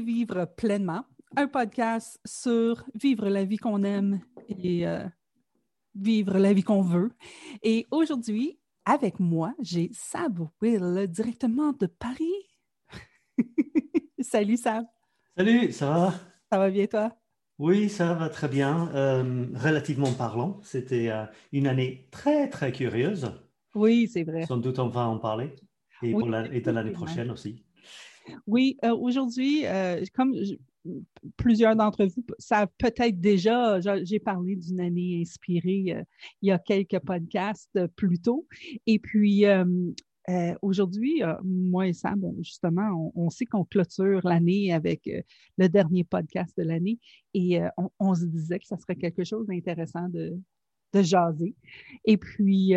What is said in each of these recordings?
vivre pleinement, un podcast sur vivre la vie qu'on aime et euh, vivre la vie qu'on veut. Et aujourd'hui, avec moi, j'ai Sab Will directement de Paris. Salut Sab. Salut, ça va? Ça va bien toi? Oui, ça va très bien. Euh, relativement parlant, c'était euh, une année très, très curieuse. Oui, c'est vrai. Sans doute on va en parler. Et, pour la, et de l'année prochaine aussi. Oui, euh, aujourd'hui, comme plusieurs d'entre vous savent peut-être déjà, j'ai parlé d'une année inspirée il y a quelques podcasts plus tôt. Et puis, euh, aujourd'hui, euh, moi et Sam, justement, on, sait qu'on clôture l'année avec euh, le dernier podcast de l'année et on, se disait que ça serait quelque chose d'intéressant de, jaser. Et puis,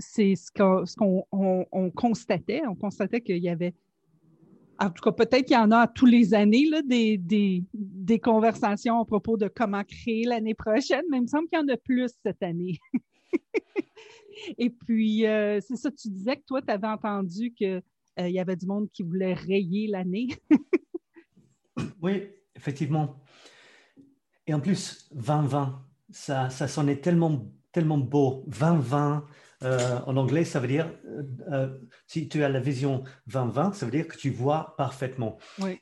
c'est ce qu'on constatait. On constatait qu'il y avait, en tout cas, peut-être qu'il y en a tous les années, là, des, des conversations à propos de comment créer l'année prochaine, mais il me semble qu'il y en a plus cette année. Et puis, euh, c'est ça, tu disais que toi, tu avais entendu qu'il euh, y avait du monde qui voulait rayer l'année. oui, effectivement. Et en plus, 2020, ça, ça sonnait tellement, tellement beau. 2020, euh, en anglais, ça veut dire, si tu as la vision 2020, ça veut dire que tu vois parfaitement. Oui.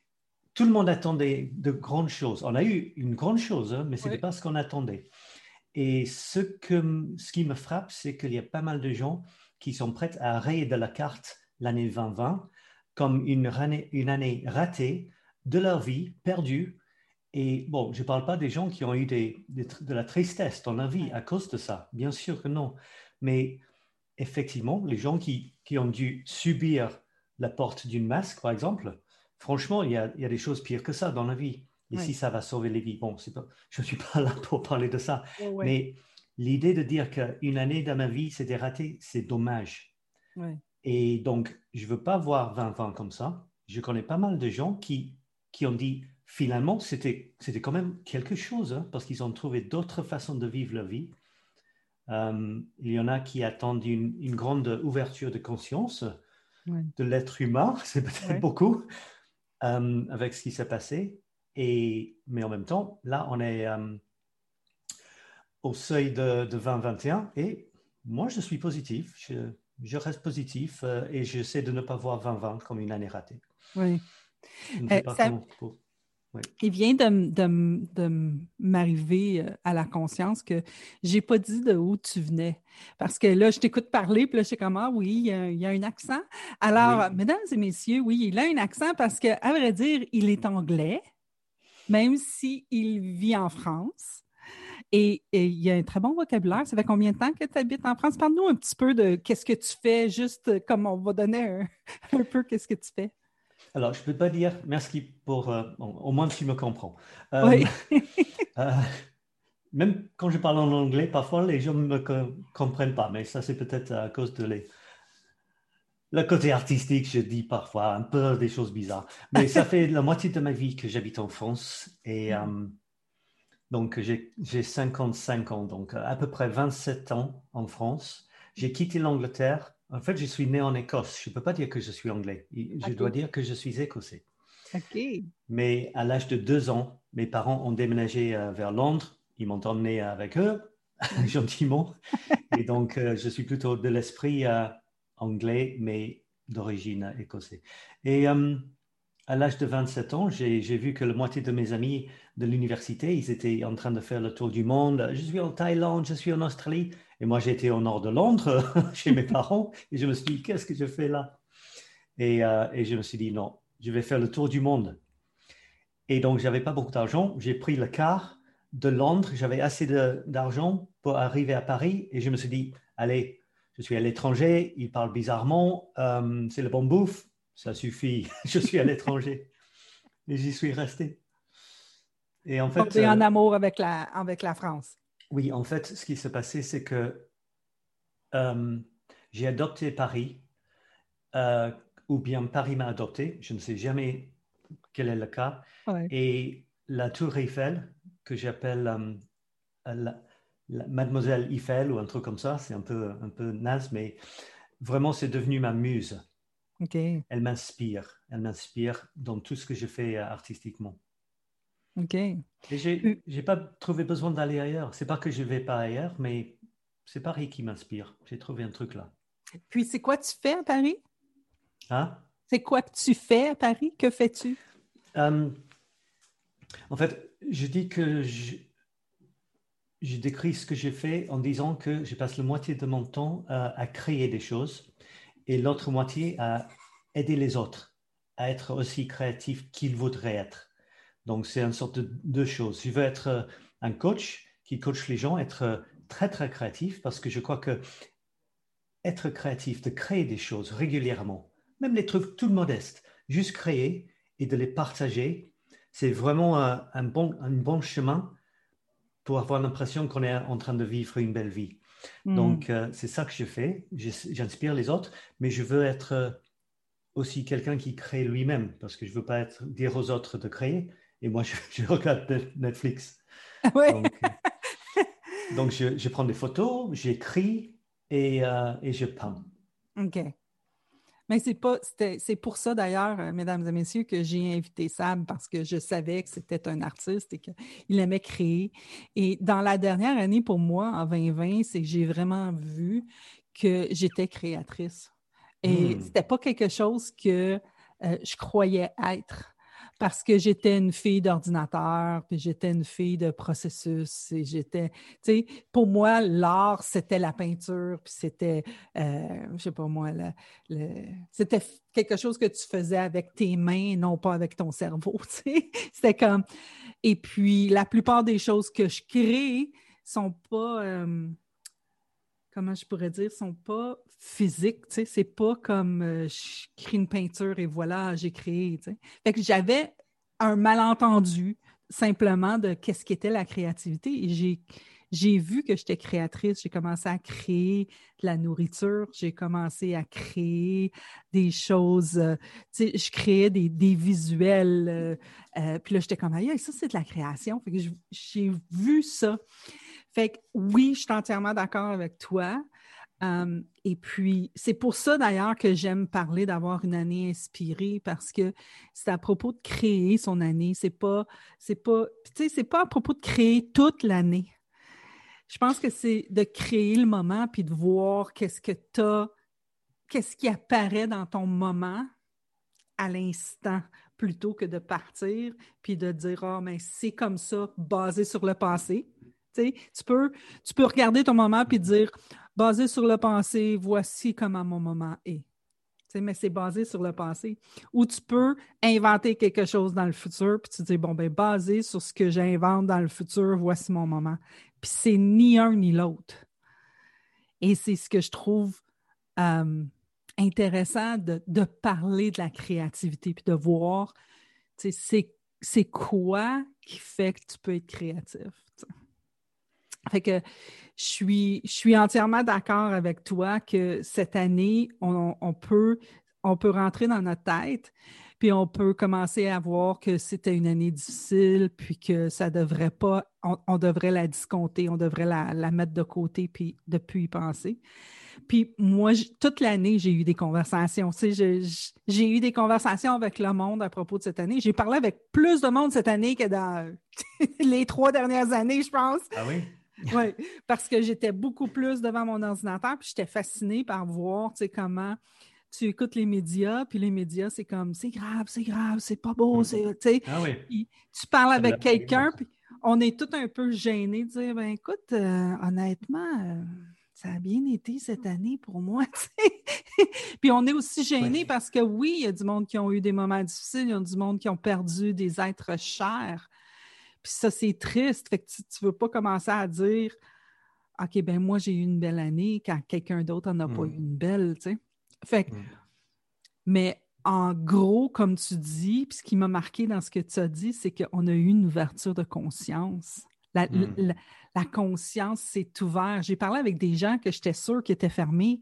Tout le monde attendait de grandes choses. On a eu une grande chose, hein, mais ce n'était pas ce qu'on attendait. Et ce, que, ce qui me frappe, c'est qu'il y a pas mal de gens qui sont prêts à rayer de la carte l'année 2020 comme une année, une année ratée de leur vie, perdue. Et bon, je ne parle pas des gens qui ont eu des, de la tristesse dans la vie à cause de ça, bien sûr que non. Mais effectivement, les gens qui, qui ont dû subir la porte d'une masque, par exemple, franchement, il y, a, il y a des choses pires que ça dans la vie et si ça va sauver les vies. Bon, pas, je ne suis pas là pour parler de ça, mais l'idée de dire qu'une année dans ma vie c'était raté, c'est dommage. Et donc, je ne veux pas voir 20 ans comme ça. Je connais pas mal de gens qui, qui ont dit finalement, c'était quand même quelque chose, hein, parce qu'ils ont trouvé d'autres façons de vivre leur vie. Euh, il y en a qui attendent une, une grande ouverture de conscience de l'être humain, c'est peut-être beaucoup, euh, avec ce qui s'est passé. Et, mais en même temps, là, on est euh, au seuil de, 2021 et moi, je suis positif. Je, reste positif et j'essaie de ne pas voir 2020 comme une année ratée. Oui. Euh, il vient de, de, de m'arriver à la conscience que j'ai pas dit de où tu venais. Parce que là, je t'écoute parler, puis là, je sais comment, ah oui, il y, a, un accent. Alors, mesdames et messieurs, oui, il a un accent parce qu'à vrai dire, il est anglais même s'il vit en France. Et, il y a un très bon vocabulaire. Ça fait combien de temps que tu habites en France? Parle-nous un petit peu de qu'est-ce que tu fais, juste comme on va donner un, peu qu'est-ce que tu fais. Alors, je ne peux pas dire merci pour. Euh, au moins, tu me comprends. Euh, oui. Euh, même quand je parle en anglais, parfois les gens ne me comprennent pas, mais ça, c'est peut-être à cause de les, le côté artistique, je dis parfois un peu des choses bizarres. Mais ça fait la moitié de ma vie que j'habite en France. Et mm. donc, j'ai 55 ans, donc à peu près 27 ans en France. J'ai quitté l'Angleterre. En fait, je suis né en Écosse. Je ne peux pas dire que je suis anglais. Je dois dire que je suis écossais. OK. Mais à l'âge de deux ans, mes parents ont déménagé euh, vers Londres. Ils m'ont emmené avec eux, gentiment. Et donc, je suis plutôt de l'esprit anglais, mais d'origine écossaise. Et euh, à l'âge de 27 ans, j'ai vu que la moitié de mes amis de l'université, ils étaient en train de faire le tour du monde. Je suis en Thaïlande, je suis en Australie. Et moi, j'étais au nord de Londres, chez mes parents. Et je me suis dit, qu'est-ce que je fais là? Et, euh, et, je me suis dit, non, je vais faire le tour du monde. Et donc, j'avais pas beaucoup d'argent. J'ai pris le car de Londres. J'avais assez d'argent pour arriver à Paris. Et je me suis dit, allez, je suis à l'étranger, il parle bizarrement, euh, c'est le bon bouffe, ça suffit, je suis à l'étranger. Et j'y suis resté. Et en fait. Tu en euh, amour avec la, avec la France. Oui, en fait, ce qui s'est passé, c'est que euh, j'ai adopté Paris, ou bien Paris m'a adopté, je ne sais jamais quel est le cas. Et la Tour Eiffel, que j'appelle Mademoiselle Eiffel ou un truc comme ça, c'est un peu, un peu naze, mais vraiment, c'est devenu ma muse. Elle m'inspire. elle m'inspire dans tout ce que je fais artistiquement. OK. Et j'ai n'ai pas trouvé besoin d'aller ailleurs. C'est pas que je vais pas ailleurs, mais c'est Paris qui m'inspire. J'ai trouvé un truc là. Puis c'est quoi tu fais à Paris? Hein? C'est quoi que tu fais à Paris? Que fais-tu? Euh, en fait, je dis que je, je, décris ce que j'ai fait en disant que je passe la moitié de mon temps à, créer des choses et l'autre moitié à aider les autres à être aussi créatifs qu'ils voudraient être. Donc, c'est une sorte de deux choses. Je veux être un coach qui coach les gens, être très, très créatif parce que je crois que être créatif, de créer des choses régulièrement, même les trucs tout modestes, juste créer et de les partager, c'est vraiment un, bon, un bon chemin pour avoir l'impression qu'on est en train de vivre une belle vie. Hmm. Donc, euh, c'est ça que je fais. J'inspire les autres, mais je veux être euh, aussi quelqu'un qui crée lui-même, parce que je ne veux pas être, dire aux autres de créer, et moi, je, regarde Netflix. Donc, euh, donc je, je, prends des photos, j'écris et, et je peins. OK. Mais c'est pas, c'est pour ça d'ailleurs, euh, mesdames et messieurs, que j'ai invité Sam parce que je savais que c'était un artiste et qu'il aimait créer. Et dans la dernière année, pour moi, en 2020, c'est que j'ai vraiment vu que j'étais créatrice. Et ce hmm. c'était pas quelque chose que euh, je croyais être parce que j'étais une fille d'ordinateur, puis j'étais une fille de processus, et j'étais, tu sais, pour moi, l'art, c'était la peinture, puis c'était, euh, je sais pas moi, c'était quelque chose que tu faisais avec tes mains, non pas avec ton cerveau, tu sais. C'était comme, et puis la plupart des choses que je crée sont pas... Euh, comment je pourrais dire, sont pas physiques, tu sais, c'est pas comme euh, je crée une peinture et voilà, j'ai créé, tu sais. Fait que j'avais un malentendu simplement de qu'est-ce qu'était la créativité et j'ai j'ai vu que j'étais créatrice, j'ai commencé à créer de la nourriture, j'ai commencé à créer des choses, euh, tu sais, je créais des, des visuels, euh, puis là, j'étais comme, aïe, ça, c'est de la création. Fait que j'ai vu ça. Fait que oui, je suis entièrement d'accord avec toi. Euh, et puis, c'est pour ça d'ailleurs que j'aime parler d'avoir une année inspirée parce que c'est à propos de créer son année. C'est pas, c'est pas, tu sais, c'est pas à propos de créer toute l'année. Je pense que c'est de créer le moment puis de voir qu'est-ce que tu as, qu'est-ce qui apparaît dans ton moment à l'instant plutôt que de partir puis de dire, ah, mais c'est comme ça, basé sur le passé tu peux, tu peux regarder ton moment puis dire, basé sur le passé, voici comment mon moment est. mais c'est basé sur le passé. Ou tu peux inventer quelque chose dans le futur, puis tu dis, bon, ben, basé sur ce que j'invente dans le futur, voici mon moment. Puis c'est ni un ni l'autre. Et c'est ce que je trouve euh, intéressant de, de, parler de la créativité, puis de voir, c'est quoi qui fait que tu peux être créatif. Fait que je suis, je suis entièrement d'accord avec toi que cette année, on, peut, on peut rentrer dans notre tête, puis on peut commencer à voir que c'était une année difficile, puis que ça devrait pas, on, devrait la discompter, on devrait la, mettre de côté, puis depuis y penser. Puis moi, toute l'année, j'ai eu des conversations. Tu sais, j'ai eu des conversations avec le monde à propos de cette année. J'ai parlé avec plus de monde cette année que dans les trois dernières années, je pense. Ah oui? oui, parce que j'étais beaucoup plus devant mon ordinateur, puis j'étais fascinée par voir, tu sais, comment tu écoutes les médias, puis les médias, c'est comme, c'est grave, c'est grave, c'est pas beau, mm. c'est, tu sais. Ah oui. tu parles avec quelqu'un, puis on est tout un peu gêné de dire, ben écoute, euh, honnêtement, euh, ça a bien été cette année pour moi. puis on est aussi gêné parce que oui, il y a du monde qui ont eu des moments difficiles, il y a du monde qui ont perdu des êtres chers. Puis ça, c'est triste. Fait que tu ne veux pas commencer à dire OK, ben moi, j'ai eu une belle année quand quelqu'un d'autre n'en a pas eu mm. une belle, tu sais. Fait que, mm. mais en gros, comme tu dis, puis ce qui m'a marqué dans ce que tu as dit, c'est qu'on a eu une ouverture de conscience. La, mm. la conscience s'est ouverte. J'ai parlé avec des gens que j'étais sûre qui étaient fermés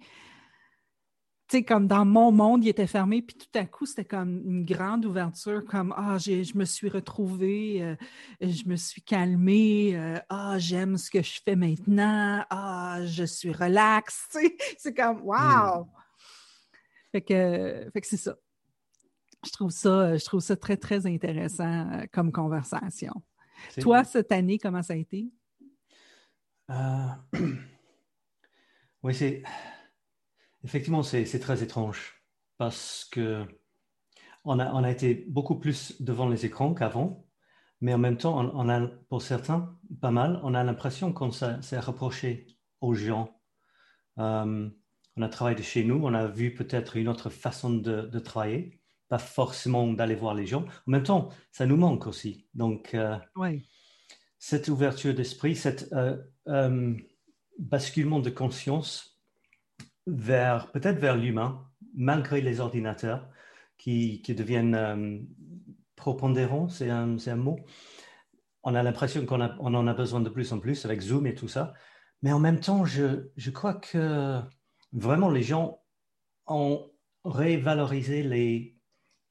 sais, comme dans mon monde, il était fermé, puis tout à coup, c'était comme une grande ouverture, comme Ah, je me suis retrouvée, euh, je me suis calmée, euh, Ah, j'aime ce que je fais maintenant, Ah, je suis relax. C'est comme Wow! Fait que, fait que c'est ça. Je trouve ça, je trouve ça très, très intéressant euh, comme conversation. Toi, cette année, comment ça a été? Euh, oui, c'est effectivement c'est très étrange parce que on a, on a été beaucoup plus devant les écrans qu'avant, mais en même temps, on, a pour certains pas mal, on a l'impression qu'on s'est rapproché aux gens. Euh, on a travaillé de chez nous, on a vu peut-être une autre façon de, travailler, pas forcément d'aller voir les gens. En même temps, ça nous manque aussi. Donc, euh, cette ouverture d'esprit, cet euh, basculement de conscience vers peut-être vers l'humain, malgré les ordinateurs qui, qui deviennent propondérants, c'est un, un, mot. On a l'impression qu'on on en a besoin de plus en plus avec Zoom et tout ça. Mais en même temps, je, je crois que vraiment, les gens ont révalorisé les,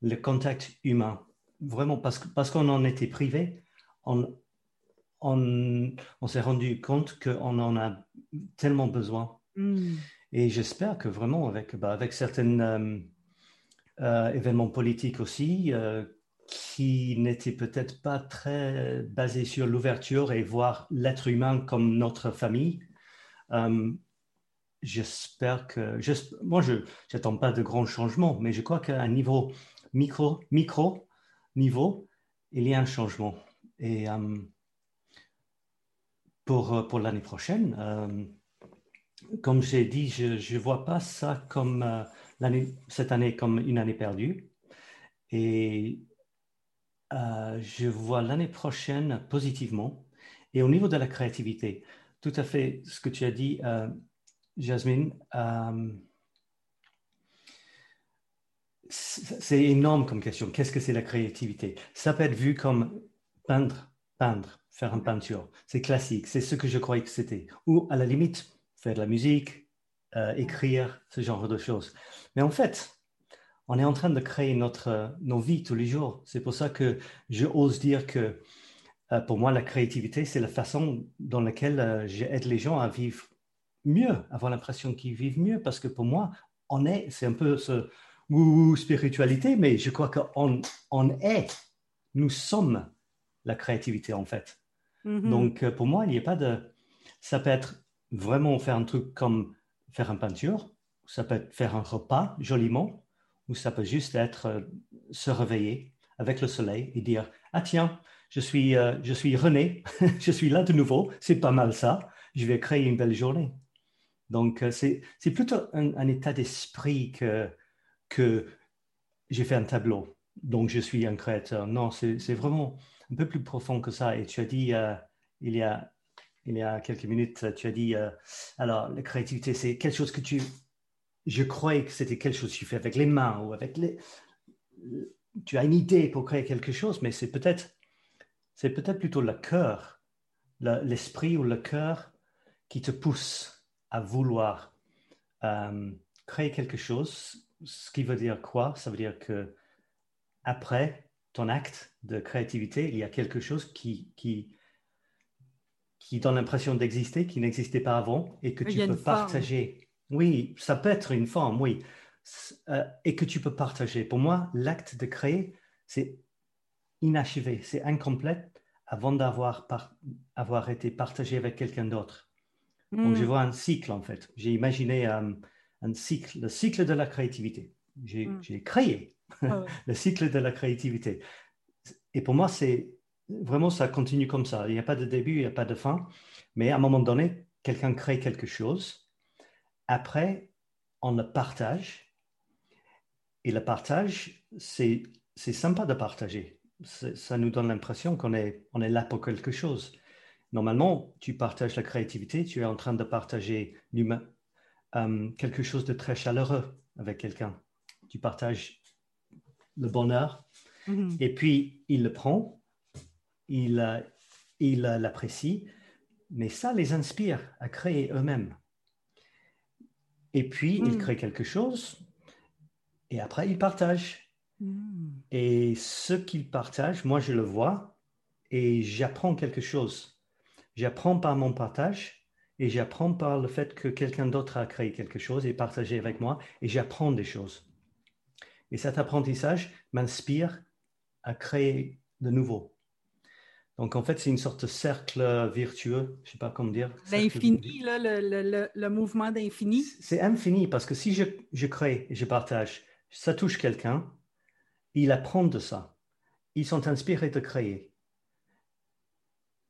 le contact humain. Vraiment, parce, parce qu'on en était privé, on, on, on s'est rendu compte qu'on en a tellement besoin. Hmm. Et j'espère que vraiment, avec, bah, avec certains euh, euh, événements politiques aussi, euh, qui n'étaient peut-être pas très basés sur l'ouverture et voir l'être humain comme notre famille, j'espère que. Moi, je n'attends pas de grands changements, mais je crois qu'à un niveau micro, micro niveau, il y a un changement. Et pour, pour l'année prochaine, comme j'ai dit, je ne vois pas ça comme euh, cette année comme une année perdue. Et je vois l'année prochaine positivement. Et au niveau de la créativité, tout à fait ce que tu as dit, Jasmine, euh, c'est énorme comme question. Qu'est-ce que c'est la créativité? Ça peut être vu comme peindre, peindre, faire une peinture. C'est classique, c'est ce que je croyais que c'était. Ou à la limite, faire de la musique, euh, écrire, ce genre de choses. Mais en fait, on est en train de créer notre, nos vies tous les jours. C'est pour ça que je ose dire que euh, pour moi, la créativité, c'est la façon dans laquelle j'aide les gens à vivre mieux, avoir l'impression qu'ils vivent mieux, parce que pour moi, on est, c'est un peu ce ou spiritualité, mais je crois qu'on on est, nous sommes la créativité en fait. Mm-hmm. Donc euh, pour moi, il n'y a pas de, ça peut être vraiment faire un truc comme faire une peinture, ça peut être faire un repas joliment, ou ça peut juste être euh, se réveiller avec le soleil et dire ah tiens, je suis, euh, je suis René, je suis là de nouveau, c'est pas mal ça, je vais créer une belle journée. Donc, euh, c'est plutôt un, état d'esprit que, que j'ai fait un tableau, donc je suis un créateur. Non, c'est vraiment un peu plus profond que ça. Et tu as dit, euh, il, y a, il y a quelques minutes, tu as dit, euh, alors, la créativité, c'est quelque chose que tu... Je croyais que c'était quelque chose que tu fais avec les mains ou avec les... Tu as une idée pour créer quelque chose, mais c'est peut-être c'est peut-être plutôt le cœur, l'esprit ou le cœur qui te pousse à vouloir euh, créer quelque chose, ce qui veut dire quoi? Ça veut dire que après ton acte de créativité, il y a quelque chose qui, qui, qui donne l'impression d'exister, qui n'existait pas avant, et que tu peux partager. Oui, ça peut être une forme, oui, euh, et que tu peux partager. Pour moi, l'acte de créer, c'est inachevé, c'est incomplet avant d'avoir avoir été partagé avec quelqu'un d'autre. Donc, je hmm. vois un cycle, en fait. J'ai imaginé euh, un cycle, le cycle de la créativité. J'ai hmm. créé ah le cycle de la créativité. Et pour moi, c'est vraiment, ça continue comme ça. Il n'y a pas de début, il n'y a pas de fin. Mais à un moment donné, quelqu'un crée quelque chose. Après, on le partage. Et le partage, c'est sympa de partager. Ça nous donne l'impression qu'on est, on est là pour quelque chose. Normalement, tu partages la créativité, tu es en train de partager l'humain, euh, quelque chose de très chaleureux avec quelqu'un. Tu partages le bonheur mm-hmm. et puis il le prend, il, euh, il l'apprécie, mais ça les inspire à créer eux-mêmes. Et puis, ils mm. créent quelque chose et après, ils partagent. Mm. Et ce qu'ils partagent, moi, je le vois et j'apprends quelque chose. J'apprends par mon partage et j'apprends par le fait que quelqu'un d'autre a créé quelque chose et partagé avec moi et j'apprends des choses. Et cet apprentissage m'inspire à créer de nouveau. Donc, en fait, c'est une sorte de cercle virtueux, je ne sais pas comment dire. L'infini, le, le, mouvement d'infini. C'est infini parce que si je, je crée et je partage, ça touche quelqu'un, il apprend de ça. Ils sont inspirés de créer.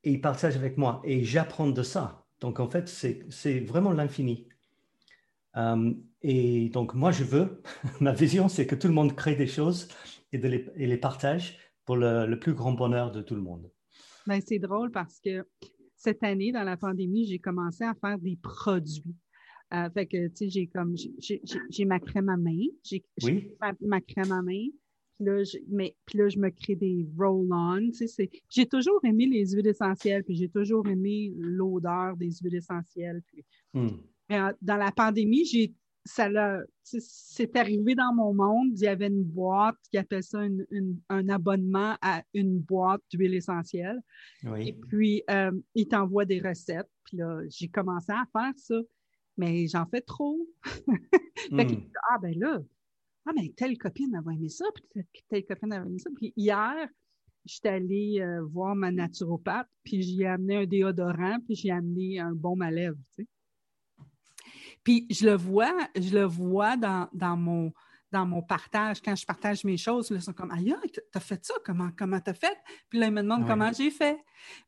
Et ils partagent avec moi et j'apprends de ça. Donc, en fait, c'est vraiment l'infini. Euh, et donc, moi, je veux, ma vision, c'est que tout le monde crée des choses et, de les, et les partage pour le, le, plus grand bonheur de tout le monde. Ben, c'est drôle parce que cette année, dans la pandémie, j'ai commencé à faire des produits. Euh, fait que, tu sais, j'ai comme, j'ai ma crème à main, j'ai ma, crème à main, puis là, je, mais, puis là, je me crée des roll-on, tu sais, j'ai toujours aimé les huiles essentielles, puis j'ai toujours aimé l'odeur des huiles essentielles, puis, hmm. euh, dans la pandémie, j'ai ça c'est arrivé dans mon monde. Il y avait une boîte qui appelle ça un abonnement à une boîte d'huile essentielle. Et puis, euh, il t'envoie des recettes. Puis là, j'ai commencé à faire ça, mais j'en fais trop. Hmm. ah, ben là, ah, ben telle copine avait aimé ça, puis telle copine avait aimé ça. Puis hier, j'étais allée euh, voir ma naturopathe, puis j'ai amené un déodorant, puis j'ai amené un baume à lèvres, tu sais. Puis je le vois, je le vois dans, mon, dans mon partage, quand je partage mes choses, là, ils sont comme Aïe, t'as fait ça, comment comment t'as fait? Puis là, ils me demandent comment j'ai fait.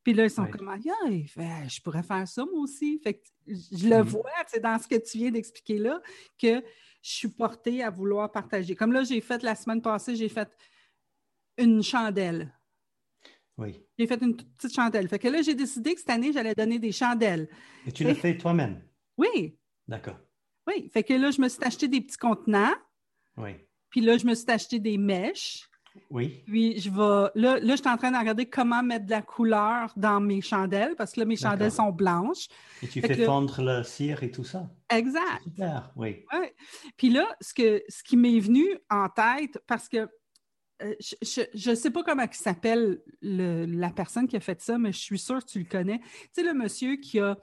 Puis là, ils sont comme Aïe, je pourrais faire ça moi aussi. Fait que je le mm-hmm. vois, c'est dans ce que tu viens d'expliquer là, que je suis portée à vouloir partager. Comme là, j'ai fait la semaine passée, j'ai fait une chandelle. Oui. J'ai fait une petite chandelle. Fait que là, j'ai décidé que cette année, j'allais donner des chandelles. Et tu l'as fait toi-même? Oui. D'accord. Oui. Fait que là, je me suis acheté des petits contenants. Oui. Puis là, je me suis acheté des mèches. Oui. Puis je vais. Là, là, je suis en train de regarder comment mettre de la couleur dans mes chandelles parce que là, mes chandelles sont blanches. Et tu fais fondre le cire et tout ça. Exact. Super, oui. Ouais. Puis là, ce, que, ce qui m'est venu en tête, parce que euh, je ne sais pas comment il s'appelle la personne qui a fait ça, mais je suis sûre que tu le connais. Tu sais, le monsieur qui a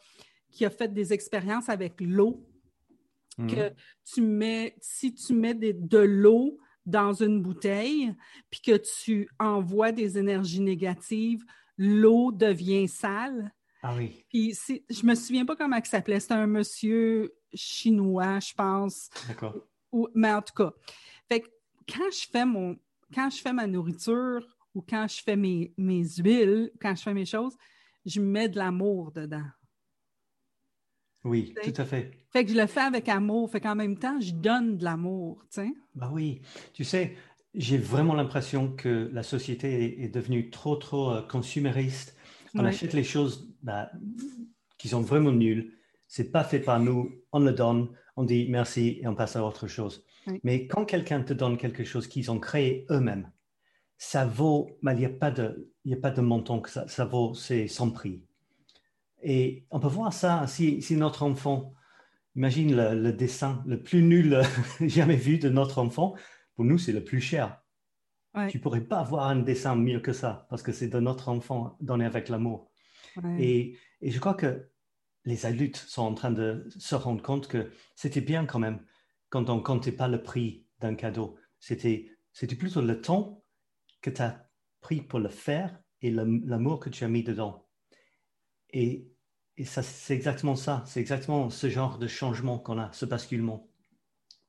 qui a fait des expériences avec l'eau. Mhm. Que tu mets, si tu mets de l'eau dans une bouteille, puis que tu envoies des énergies négatives, l'eau devient sale. Ah oui. Puis je me souviens pas comment il s'appelait. C'était un monsieur chinois, je pense. D'accord. Mais en tout cas, fait quand je fais mon, quand je fais ma nourriture ou quand je fais mes, mes huiles, quand je fais mes choses, je mets de l'amour dedans. Oui, tout à fait. Fait que je le fais avec amour, fait qu'en même temps, je donne de l'amour, tu sais? Bah oui, tu sais, j'ai vraiment l'impression que la société est, devenue trop, trop euh, consumériste. On achète les choses bah, qui sont vraiment nulles. C'est pas fait par nous, on le donne, on dit merci et on passe à autre chose. Mais quand quelqu'un te donne quelque chose qu'ils ont créé eux-mêmes, ça vaut, bah, il n'y a, pas de, a pas de montant que ça, ça vaut, c'est sans prix. Et on peut voir ça si, notre enfant, imagine le, dessin le plus nul jamais vu de notre enfant, pour nous, c'est le plus cher. Tu ne pourrais pas avoir un dessin mieux que ça, parce que c'est de notre enfant donné avec l'amour. Et, je crois que les adultes sont en train de se rendre compte que c'était bien quand même quand on ne comptait pas le prix d'un cadeau. C'était, c'était plutôt le temps que tu as pris pour le faire et l'amour que tu as mis dedans. Et, ça, c'est exactement ça, c'est exactement ce genre de changement qu'on a, ce basculement.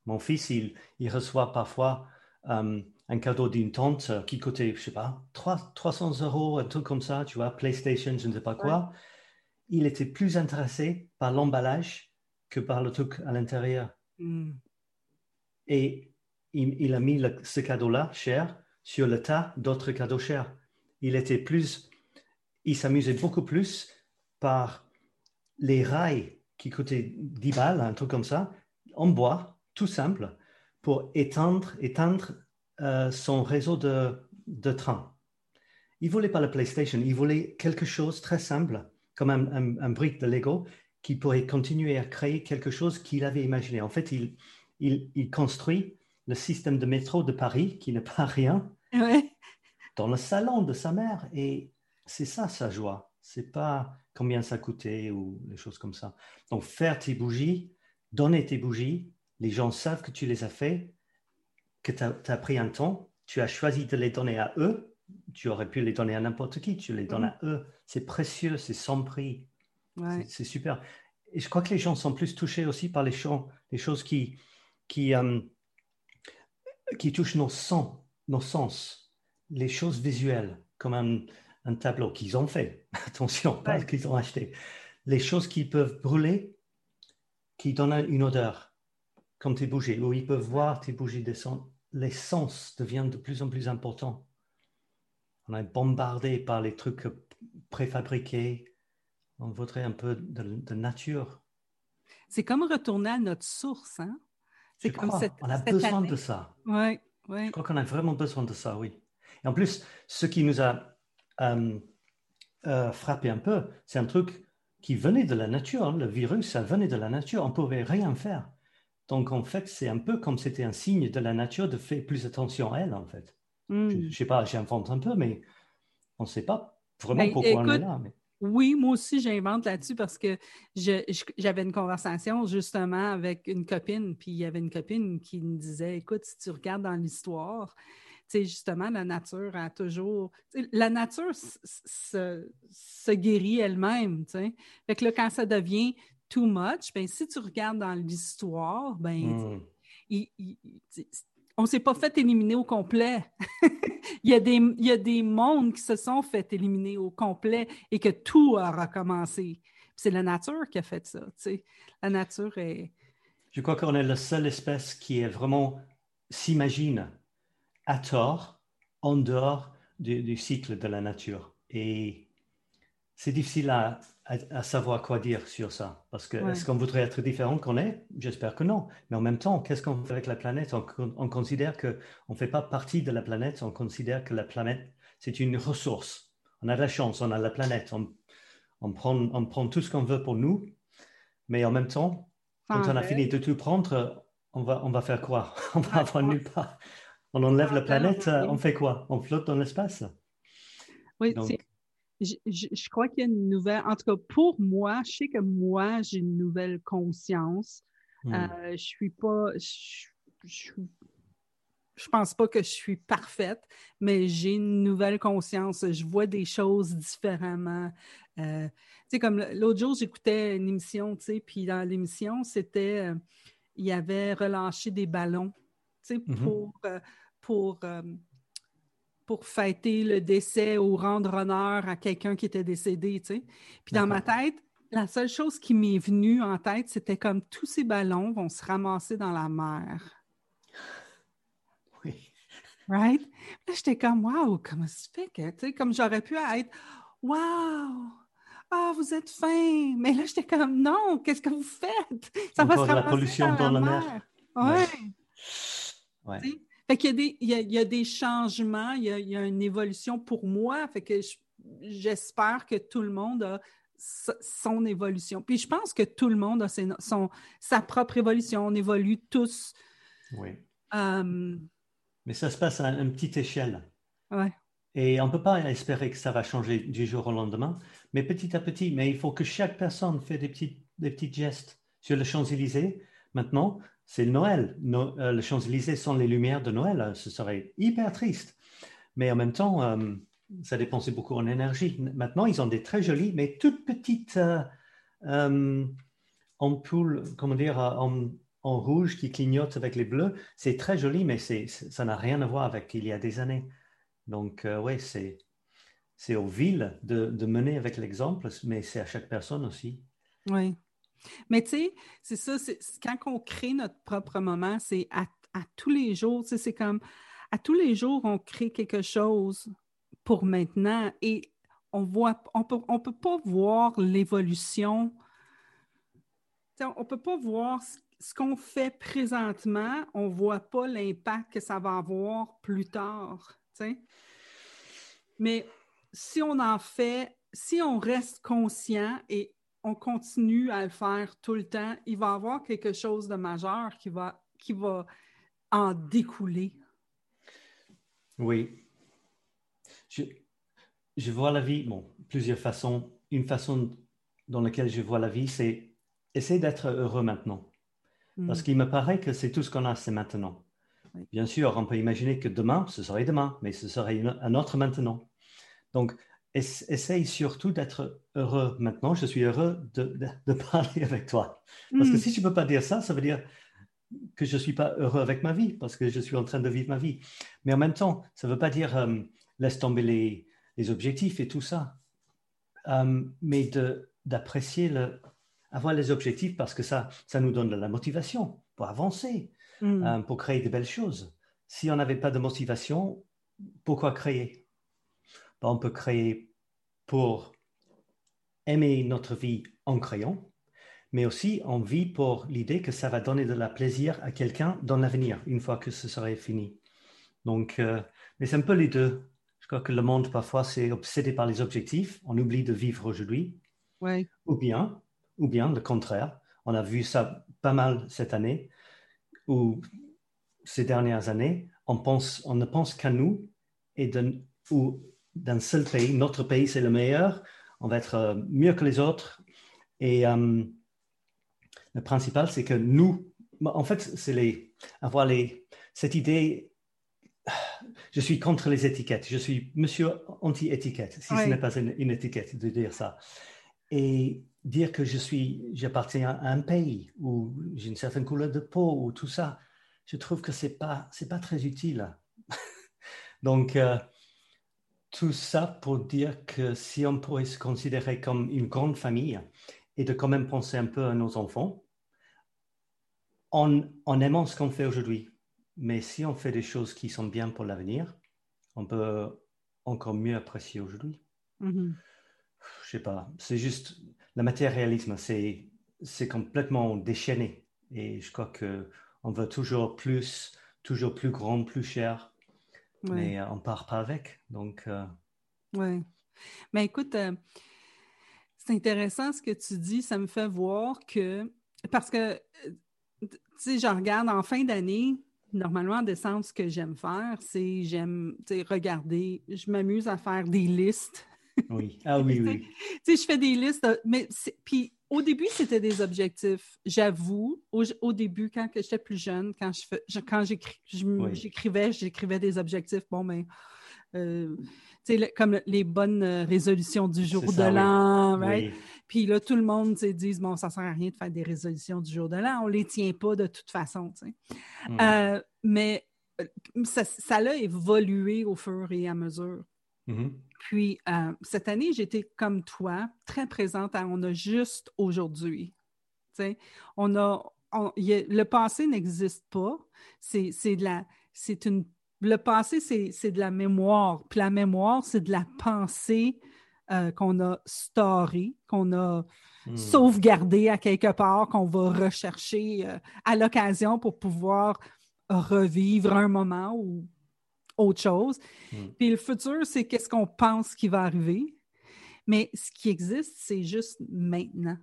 Mon fils, il, il reçoit parfois euh, un cadeau d'une tante qui coûtait, je sais pas, 3, 300 euros, un truc comme ça, tu vois, PlayStation, je ne sais pas quoi. Il était plus intéressé par l'emballage que par le truc à l'intérieur. Hmm. Et il, a mis ce cadeau-là, cher, sur le tas d'autres cadeaux chers. Il était plus, il s'amusait beaucoup plus par les rails qui coûtaient 10 balles, un truc comme ça, en bois, tout simple, pour étendre, étendre euh, son réseau de, de train. Il ne voulait pas la PlayStation, il voulait quelque chose très simple, comme un, un, brique de Lego, qui pourrait continuer à créer quelque chose qu'il avait imaginé. En fait, il, il, construit le système de métro de Paris, qui n'est pas rien, dans le salon de sa mère. Et c'est ça sa joie. C'est pas combien ça coûtait ou les choses comme ça. Donc, faire tes bougies, donner tes bougies, les gens savent que tu les as fait que tu as, pris un temps, tu as choisi de les donner à eux, tu aurais pu les donner à n'importe qui, tu les donnes à eux. C'est précieux, c'est sans prix. C'est super. Et je crois que les gens sont plus touchés aussi par les, chants, les choses qui, qui, euh, qui touchent nos sens, nos sens, les choses visuelles, comme un, un tableau qu'ils ont fait. Attention, pas qu'ils ont acheté. Les choses qui peuvent brûler, qui donnent une odeur quand tu bouges, ou ils peuvent voir tes bougies descendre. Les sens deviennent de plus en plus importants. On est bombardé par les trucs préfabriqués. On voudrait un peu de, nature. C'est comme retourner à notre source, hein? C'est comme cette, on a besoin de ça. Oui, oui. Je crois qu'on a vraiment besoin de ça, oui. Et en plus, ce qui nous a euh, euh, frappé un peu, c'est un truc qui venait de la nature. Hein. Le virus, ça venait de la nature. On ne pouvait rien faire. Donc, en fait, c'est un peu comme c'était un signe de la nature de faire plus attention à elle, en fait. Je ne hmm. sais pas, j'invente un peu, mais on ne sait pas vraiment ben, pourquoi on est là. Oui, moi aussi, j'invente là-dessus parce que j'avais une conversation justement avec une copine, puis il y avait une copine qui me disait, écoute, si tu regardes dans l'histoire, justement, la nature a toujours. La nature se, guérit elle-même. Fait que là, quand ça devient too much, ben, si tu regardes dans l'histoire, ben, hmm. on ne s'est pas fait éliminer au complet. il, y a des, il y a des mondes qui se sont fait éliminer au complet et que tout a recommencé. C'est la nature qui a fait ça. La nature est. Je crois qu'on est la seule espèce qui est vraiment s'imagine à tort en dehors du, cycle de la nature. Et c'est difficile à, savoir quoi dire sur ça. Parce que est-ce qu'on voudrait être différent qu'on est? J'espère que non. Mais en même temps, qu'est-ce qu'on fait avec la planète? On, considère qu'on ne fait pas partie de la planète, on considère que la planète, c'est une ressource. On a de la chance, on a la planète, on, prend, on prend tout ce qu'on veut pour nous. Mais en même temps, quand on a fini de tout prendre, on va, on va faire quoi? On va avoir nulle part. On enlève la planète, on fait quoi? On flotte dans l'espace? Oui, je, crois qu'il y a une nouvelle, en tout cas pour moi, je sais que moi, j'ai une nouvelle conscience. Hmm. Euh, je suis pas, je, je, pense pas que je suis parfaite, mais j'ai une nouvelle conscience. Je vois des choses différemment. Euh, tu sais, comme l'autre jour, j'écoutais une émission, tu sais, puis dans l'émission, c'était, euh, il y avait relâché des ballons, mm-hmm. pour pour, euh, pour fêter le décès ou rendre honneur à quelqu'un qui était décédé. Puis dans ma tête, la seule chose qui m'est venue en tête, c'était comme tous ces ballons vont se ramasser dans la mer. Oui. Right? Là, j'étais comme, waouh, comment ça se fait que, tu sais, comme j'aurais pu être, waouh, ah, vous êtes fin. Mais là, j'étais comme, non, qu'est-ce que vous faites? Ça va se ramasser la pollution dans, la mer. Ouais. ouais il y, a, des changements, il y a, une évolution pour moi. Fait que j'espère que tout le monde a son évolution. Puis je pense que tout le monde a son, sa propre évolution. On évolue tous. Oui. Euh, Mais ça se passe à une petite échelle. Ouais. Et on ne peut pas espérer que ça va changer du jour au lendemain, mais petit à petit. Mais il faut que chaque personne fait des petits, des petits gestes. Sur les Champs-Élysées, maintenant, c'est Noël. No, euh, les Champs-Élysées sont les lumières de Noël. Ce serait hyper triste. Mais en même temps, euh, ça dépensait beaucoup en énergie. Maintenant, ils ont des très jolies, mais toutes petites euh, ampoules, comment dire, en, rouge qui clignotent avec les bleus. C'est très joli, mais ça n'a rien à voir avec il y a des années. Donc, oui, c'est c'est aux villes de, de mener avec l'exemple, mais c'est à chaque personne aussi. Oui. Mais tu sais, c'est ça, quand on crée notre propre moment, c'est à, tous les jours, c'est comme à tous les jours, on crée quelque chose pour maintenant et on voit, on peut, on peut pas voir l'évolution. On ne peut pas voir ce, qu'on fait présentement, on ne voit pas l'impact que ça va avoir plus tard. Mais si on en fait, si on reste conscient et on continue à le faire tout le temps, il va y avoir quelque chose de majeur qui va, qui va en découler. Oui. Je, je vois la vie, bon, plusieurs façons. Une façon dans laquelle je vois la vie, c'est essayer d'être heureux maintenant. Mm. Parce qu'il me paraît que c'est tout ce qu'on a, c'est maintenant. Bien sûr, on peut imaginer que demain, ce serait demain, mais ce serait un autre maintenant. Donc, essaye surtout d'être heureux maintenant. Je suis heureux de, parler avec toi. Parce que hmm. si tu ne peux pas dire ça, ça veut dire que je ne suis pas heureux avec ma vie, parce que je suis en train de vivre ma vie. Mais en même temps, ça ne veut pas dire euh, laisse tomber les, objectifs et tout ça. Euh, mais d'apprécier, le, avoir les objectifs parce que ça, ça nous donne de la motivation pour avancer, hmm. euh, pour créer de belles choses. Si on n'avait pas de motivation, pourquoi créer? Ben, On peut créer pour aimer notre vie en créant, mais aussi on vit pour l'idée que ça va donner de la plaisir à quelqu'un dans l'avenir, une fois que ce serait fini. Donc, euh, mais c'est un peu les deux. Je crois que le monde, parfois, c'est obsédé par les objectifs. On oublie de vivre aujourd'hui. Ouais. Ou bien, ou bien le contraire. On a vu ça pas mal cette année, ou ces dernières années. On, pense, on ne pense qu'à nous et ou d'un seul pays. Notre pays, c'est le meilleur. On va être euh, mieux que les autres. Et euh, le principal, c'est que nous, en fait, c'est les, avoir les, cette idée, je suis contre les étiquettes, je suis monsieur anti-étiquette, si ce n'est pas une, étiquette de dire ça. Et dire que je suis, j'appartiens à un pays où j'ai une certaine couleur de peau ou tout ça, je trouve que c'est pas, c'est pas très utile. Donc, euh, tout ça pour dire que si on pourrait se considérer comme une grande famille, et de quand même penser un peu à nos enfants en, aimant ce qu'on fait aujourd'hui. Mais si on fait des choses qui sont bien pour l'avenir, on peut encore mieux apprécier aujourd'hui. Mm-hmm. Je sais pas, c'est juste le matérialisme, c'est c'est complètement déchaîné et je crois que on veut toujours plus, toujours plus grand, plus cher, mais on part pas avec. Donc. Euh... Oui. Mais écoute, euh, c'est intéressant ce que tu dis. Ça me fait voir que, parce que, tu sais, je regarde en fin d'année, normalement, en décembre, ce que j'aime faire, c'est j'aime, tu sais, regarder, je m'amuse à faire des listes. Oui, ah oui, oui. tu sais, je fais des listes, mais puis au début, c'était des objectifs. J'avoue, au, début, quand j'étais plus jeune, quand je, quand j'écrivais, j'écrivais des objectifs. Bon, mais euh, comme les bonnes euh, résolutions du jour de l'an, Puis là, tout le monde dit bon, ça sert à rien de faire des résolutions du jour de l'an, on les tient pas de toute façon, hmm. euh, mais euh, ça, ça a évolué au fur et à mesure. Mm-hmm. Puis, cette année, j'étais comme toi, très présente à On a juste aujourd'hui. On a, le passé n'existe pas. C'est une le passé, c'est de la mémoire. Puis la mémoire, c'est de la pensée euh, qu'on a storée, qu'on a hmm. sauvegardée à quelque part, qu'on va rechercher euh, à l'occasion pour pouvoir revivre un moment ou autre chose. Hmm. Puis le futur, c'est qu'est-ce qu'on pense qui va arriver. Mais ce qui existe, c'est juste maintenant.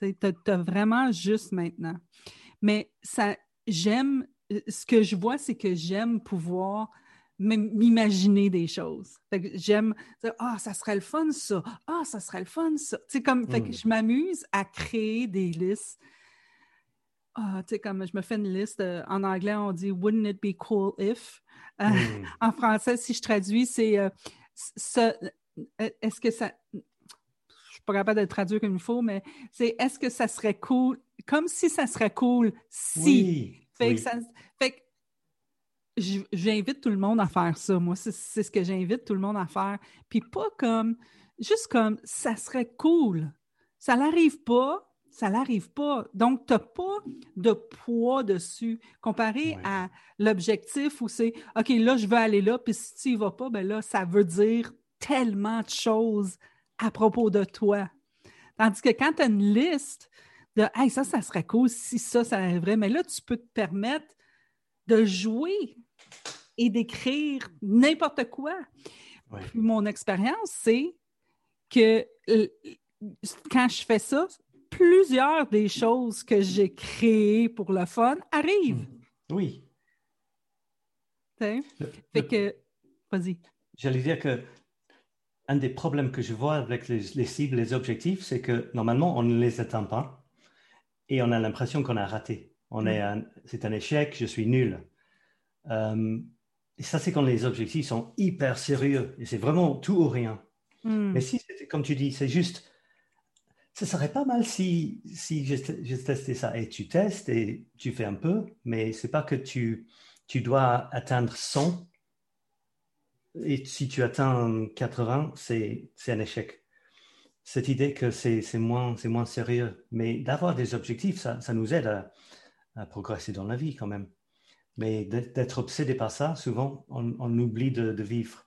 Tu as, vraiment juste maintenant. Mais ça, j'aime euh, ce que je vois, c'est que j'aime pouvoir m'imaginer des choses. j'aime dire, ah, ça serait le fun, ça. Ah, ça serait le fun, ça. Tu comme, fait que hmm. je m'amuse à créer des listes. Ah, tu sais, comme je me fais une liste, euh, en anglais, on dit Wouldn't it be cool if? Euh, hmm. En français, si je traduis, c'est est-ce que ça. Je suis pas capable de le traduire comme il faut, mais c'est est-ce que ça serait cool, comme si ça serait cool si. Fait, que, j'invite tout le monde à faire ça. Moi, c'est ce que j'invite tout le monde à faire. Puis pas comme, juste comme, ça serait cool. Ça n'arrive pas, ça n'arrive pas. Donc, tu n'as pas de poids dessus comparé à l'objectif où c'est, OK, là, je veux aller là, puis si tu n'y vas pas, ben là, ça veut dire tellement de choses à propos de toi. Tandis que quand tu as une liste, de Hey, ça, ça serait cool si ça, ça arriverait. Mais là, tu peux te permettre de jouer et d'écrire n'importe quoi. mon expérience, c'est que quand je fais ça, plusieurs des choses que j'ai créées pour le fun arrivent. Mmh. Oui. fait que, vas-y. J'allais dire que un des problèmes que je vois avec les, les cibles, les objectifs, c'est que normalement, on ne les atteint pas et on a l'impression qu'on a raté. On est mm. c'est un échec, je suis nul. Euh, et ça, c'est quand les objectifs sont hyper sérieux et c'est vraiment tout ou rien. Hmm. Mais si, comme tu dis, c'est juste, ce serait pas mal si, si je, testais ça. Et tu testes et tu fais un peu, mais c'est pas que tu, tu dois atteindre 100. Et si tu atteins 80, c'est un échec. Cette idée que c'est moins, moins sérieux. Mais d'avoir des objectifs, ça, ça nous aide à, progresser dans la vie quand même. Mais d'être obsédé par ça, souvent, on, oublie de, vivre,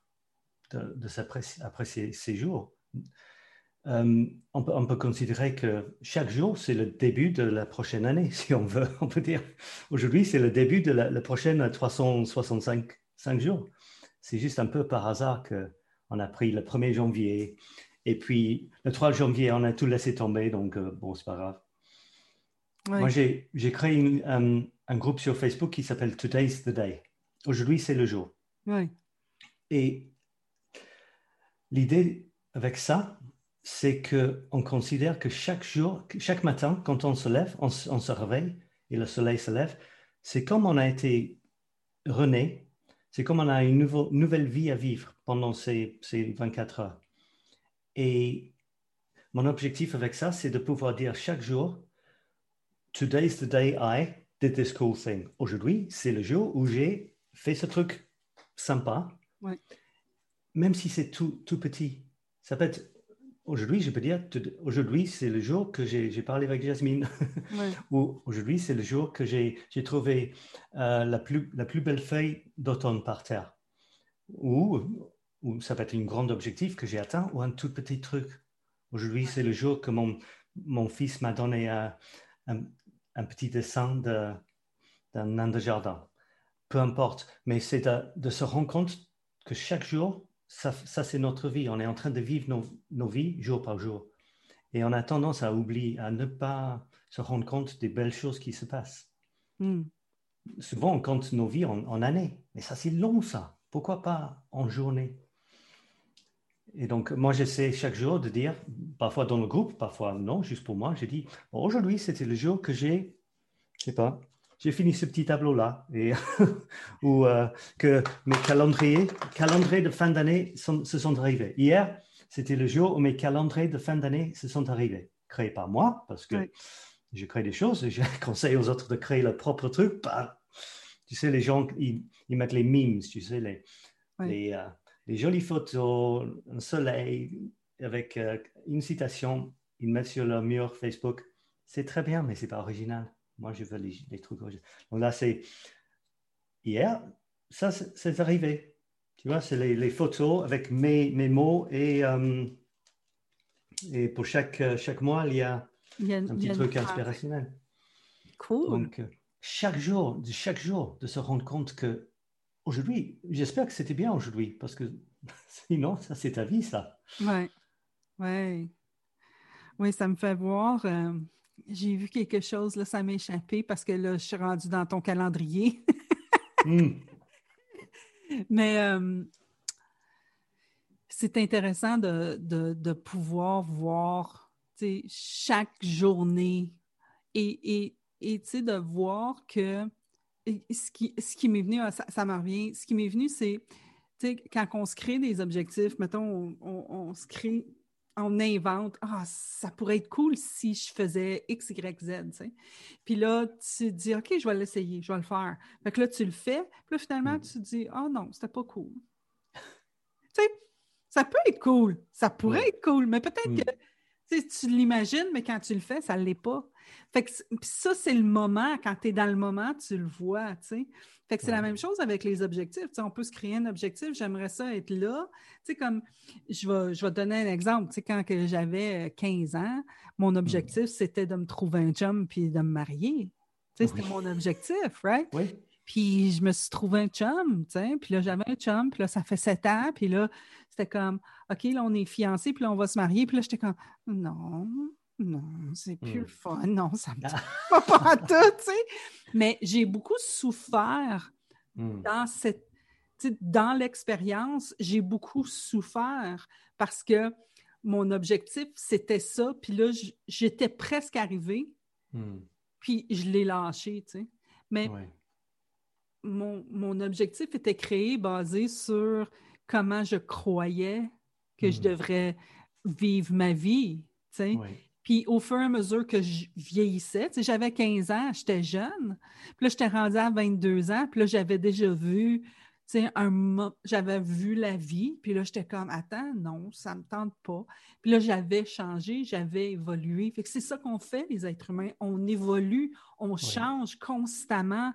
de, de s'apprécier ces, jours. Euh, on, peut, considérer que chaque jour, c'est le début de la prochaine année, si on veut. On peut dire, aujourd'hui, c'est le début de la, prochaine 365 5 jours. C'est juste un peu par hasard qu'on a pris le 1er janvier. Et puis, le 3 janvier, on a tout laissé tomber. Donc, euh, bon, c'est pas grave. Moi, j'ai créé un, groupe sur Facebook qui s'appelle Today's the Day. Aujourd'hui, c'est le jour. Et l'idée avec ça, c'est qu'on considère que chaque jour, chaque matin, quand on se lève, on, se réveille et le soleil se lève, c'est comme on a été rené, c'est comme on a une nouvelle vie à vivre pendant ces, ces 24 heures. Et mon objectif avec ça, c'est de pouvoir dire chaque jour, Today's the day I did this cool thing. Aujourd'hui, c'est le jour où j'ai fait ce truc sympa, même si c'est tout, tout petit. Ça peut être aujourd'hui, je peux dire, aujourd'hui, c'est le jour que j'ai parlé avec Jasmine. Ou aujourd'hui, c'est le jour que j'ai trouvé euh, la, plus, la plus belle feuille d'automne par terre. Ou, ou ça peut être un grand objectif que j'ai atteint ou un tout petit truc. Aujourd'hui, c'est le jour que mon, mon fils m'a donné un, un petit dessin d'un nain de jardin. Peu importe, mais c'est de, se rendre compte que chaque jour, ça, c'est notre vie. On est en train de vivre nos, vies jour par jour. Et on a tendance à oublier, à ne pas se rendre compte des belles choses qui se passent. Hmm. Souvent, on compte nos vies en, en années, mais ça, c'est long, ça. Pourquoi pas en journée? Et donc, moi, j'essaie chaque jour de dire, parfois dans le groupe, parfois non, juste pour moi, j'ai dit, aujourd'hui, c'était le jour que j'ai, je sais pas, j'ai fini ce petit tableau-là, et ou euh, que mes calendriers, calendriers de fin d'année se sont arrivés. Hier, c'était le jour où mes calendriers de fin d'année se sont arrivés, créés par moi, parce que je crée des choses, et je conseille aux autres de créer leur propre truc. Bah, tu sais, les gens, ils, mettent les memes, tu sais, les, les euh, des jolies photos, un soleil avec euh, une citation, ils mettent sur leur mur Facebook. C'est très bien, mais c'est pas original. Moi, je veux les, trucs originaux. Donc là, c'est hier, ça, c'est arrivé. Tu vois, c'est les, photos avec mes, mes mots et, euh, et pour chaque, chaque mois, il y a, un petit truc inspirationnel. Cool. Donc, euh, chaque jour, chaque jour, de se rendre compte que aujourd'hui, j'espère que c'était bien aujourd'hui, parce que sinon, ça, c'est ta vie, ça. Oui, oui. Oui, ça me fait voir. Euh, j'ai vu quelque chose, là, ça m'a échappé parce que là, je suis rendue dans ton calendrier. Hmm. Mais euh, c'est intéressant de, de, pouvoir voir chaque journée et, et, et de voir que ce qui, ce qui m'est venu, ah, ça, ça m'en revient, ce qui m'est venu, c'est quand on se crée des objectifs, mettons, on, se crée, on invente, ah, ça pourrait être cool si je faisais X, Y, Z, Puis là, tu te dis, OK, je vais l'essayer, je vais le faire. Fait que là, tu le fais, puis là, finalement, mm. tu te dis, ah oh, non, c'était pas cool. tu sais, ça peut être cool, ça pourrait être cool, mais peut-être mm. que tu l'imagines, mais quand tu le fais, ça ne l'est pas. Fait que ça, c'est le moment. Quand tu es dans le moment, tu le vois. Fait que c'est la même chose avec les objectifs. on peut se créer un objectif, j'aimerais ça être là. Comme, je vais, je vais te donner un exemple. Quand j'avais 15 ans, mon objectif, c'était de me trouver un chum puis de me marier. C'était mon objectif, right? Oui. Puis je me suis trouvé un chum, tu sais, puis là, j'avais un chum, puis là, ça fait sept ans, puis là, c'était comme, OK, là, on est fiancés, puis là, on va se marier, puis là, j'étais comme, non, non, c'est plus le hmm. fun. Non, ça me dit pas tout, tu sais. Mais j'ai beaucoup souffert hmm. dans cette dans l'expérience, j'ai beaucoup souffert parce que mon objectif, c'était ça. Puis là, j'étais presque arrivée. Hmm. Puis je l'ai lâché, tu sais. Mais mon, mon, objectif était créé basé sur comment je croyais que je hmm. devrais vivre ma vie. Puis au fur et à mesure que je vieillissais, j'avais 15 ans, j'étais jeune. Puis là, j'étais rendue à 22 ans. Puis là, j'avais déjà vu, un, j'avais vu la vie. Puis là, j'étais comme, attends, non, ça ne me tente pas. Puis là, j'avais changé, j'avais évolué. Fait que c'est ça qu'on fait, les êtres humains. On évolue, on change constamment.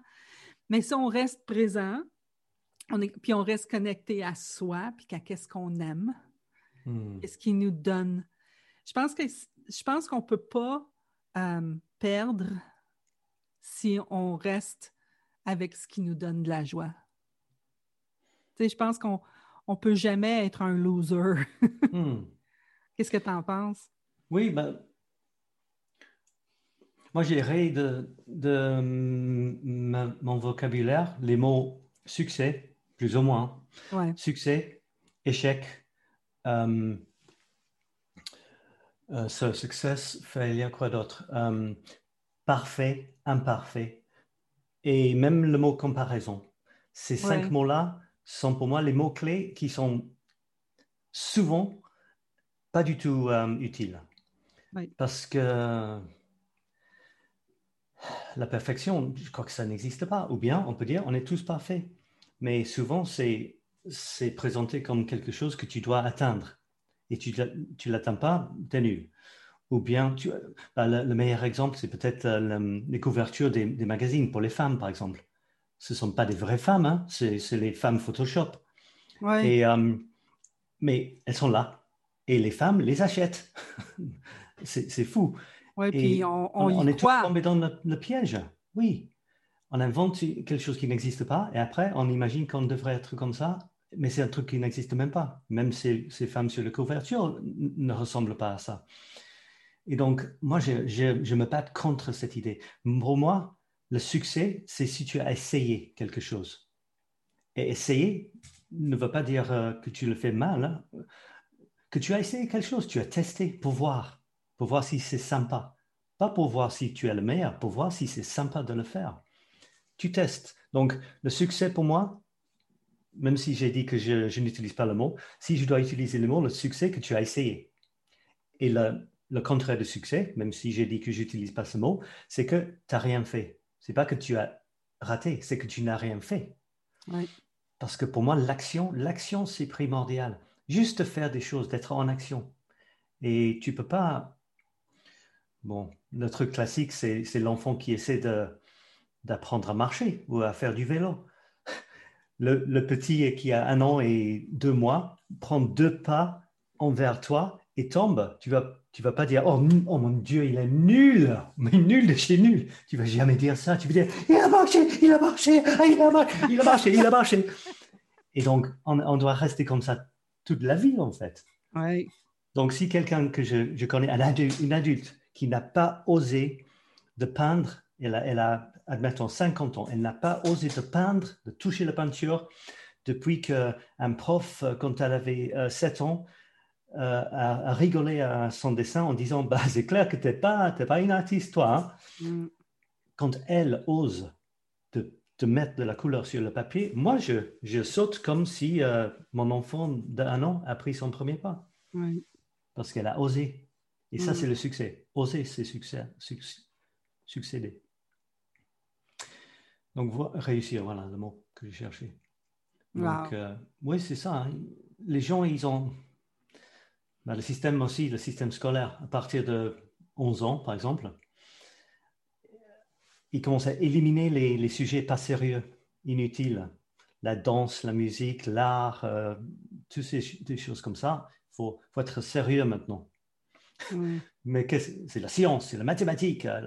Mais si on reste présent, on est, puis on reste connecté à soi, puis à qu'est-ce qu'on aime, hmm. qu'est-ce qui nous donne. Je pense que je pense qu'on ne peut pas euh, perdre si on reste avec ce qui nous donne de la joie. Tu sais, je pense qu'on ne peut jamais être un loser. Hmm. Qu'est-ce que tu en penses? Oui, ben, moi j'ai de, de mon vocabulaire les mots succès, plus ou moins. Succès, échec, euh, euh, so, success, failure, quoi d'autre euh, Parfait, imparfait. Et même le mot comparaison. Ces cinq mots-là sont pour moi les mots-clés qui sont souvent pas du tout euh, utiles. Parce que la perfection, je crois que ça n'existe pas. Ou bien, on peut dire, on est tous parfaits. Mais souvent, c'est présenté comme quelque chose que tu dois atteindre et tu ne l'atteins pas, tu es nul. Ou bien, tu, bah, le, meilleur exemple, c'est peut-être euh, les couvertures des, magazines pour les femmes, par exemple. Ce ne sont pas des vraies femmes, hein, c'est les femmes Photoshop. Et, euh, mais elles sont là. Et les femmes les achètent. c'est fou. Ouais, puis on, on, est tous tombés dans le, piège. Oui. On invente quelque chose qui n'existe pas et après, on imagine qu'on devrait être comme ça mais c'est un truc qui n'existe même pas. Même ces, ces, femmes sur la couverture ne ressemblent pas à ça. Et donc, moi, je, je, me bats contre cette idée. Pour moi, le succès, c'est si tu as essayé quelque chose. Et essayer ne veut pas dire euh, que tu le fais mal, hein. que tu as essayé quelque chose, tu as testé pour voir, pour voir si c'est sympa. Pas pour voir si tu es le meilleur, pour voir si c'est sympa de le faire. Tu testes. Donc, le succès pour moi, même si j'ai dit que je, n'utilise pas le mot, si je dois utiliser le mot, le succès que tu as essayé. Et le, contraire de succès, même si j'ai dit que je n'utilise pas ce mot, c'est que tu n'as rien fait. C'est pas que tu as raté, c'est que tu n'as rien fait. Parce que pour moi, l'action, l'action, c'est primordial. Juste faire des choses, d'être en action. Et tu peux pas. Bon, le truc classique, c'est l'enfant qui essaie d'apprendre à marcher ou à faire du vélo. Le, petit qui a un an et deux mois prend deux pas envers toi et tombe, tu vas tu vas pas dire oh, oh, mon Dieu il est nul mais nul de chez nul. Tu vas jamais dire ça. Tu vas dire il a marché il a marché ah, il a marché il a marché il a marché. Et donc on, doit rester comme ça toute la vie en fait. Donc si quelqu'un que je, connais un adulte, une adulte qui n'a pas osé de peindre elle a, elle a admettons, 50 ans, elle n'a pas osé de peindre, de toucher la peinture depuis qu'un prof, quand elle avait 7 euh, ans, euh, a, rigolé à son dessin en disant bah, C'est clair que tu n'es pas, pas une artiste, toi. Hein. Mm. Quand elle ose de, mettre de la couleur sur le papier, moi, je, je saute comme si euh, mon enfant d'un an a pris son premier pas. Parce qu'elle a osé. Et ça, mm. c'est le succès. Oser, c'est succès, succéder. Donc, réussir, voilà le mot que j'ai cherché. Donc, euh, oui, c'est ça. Hein. Les gens, ils ont. Ben, le système aussi, le système scolaire, à partir de 11 ans, par exemple, ils commencent à éliminer les, les sujets pas sérieux, inutiles. La danse, la musique, l'art, euh, toutes ces des choses comme ça. Il faut, faut, être sérieux maintenant. Mais c'est la science, c'est la mathématique, euh,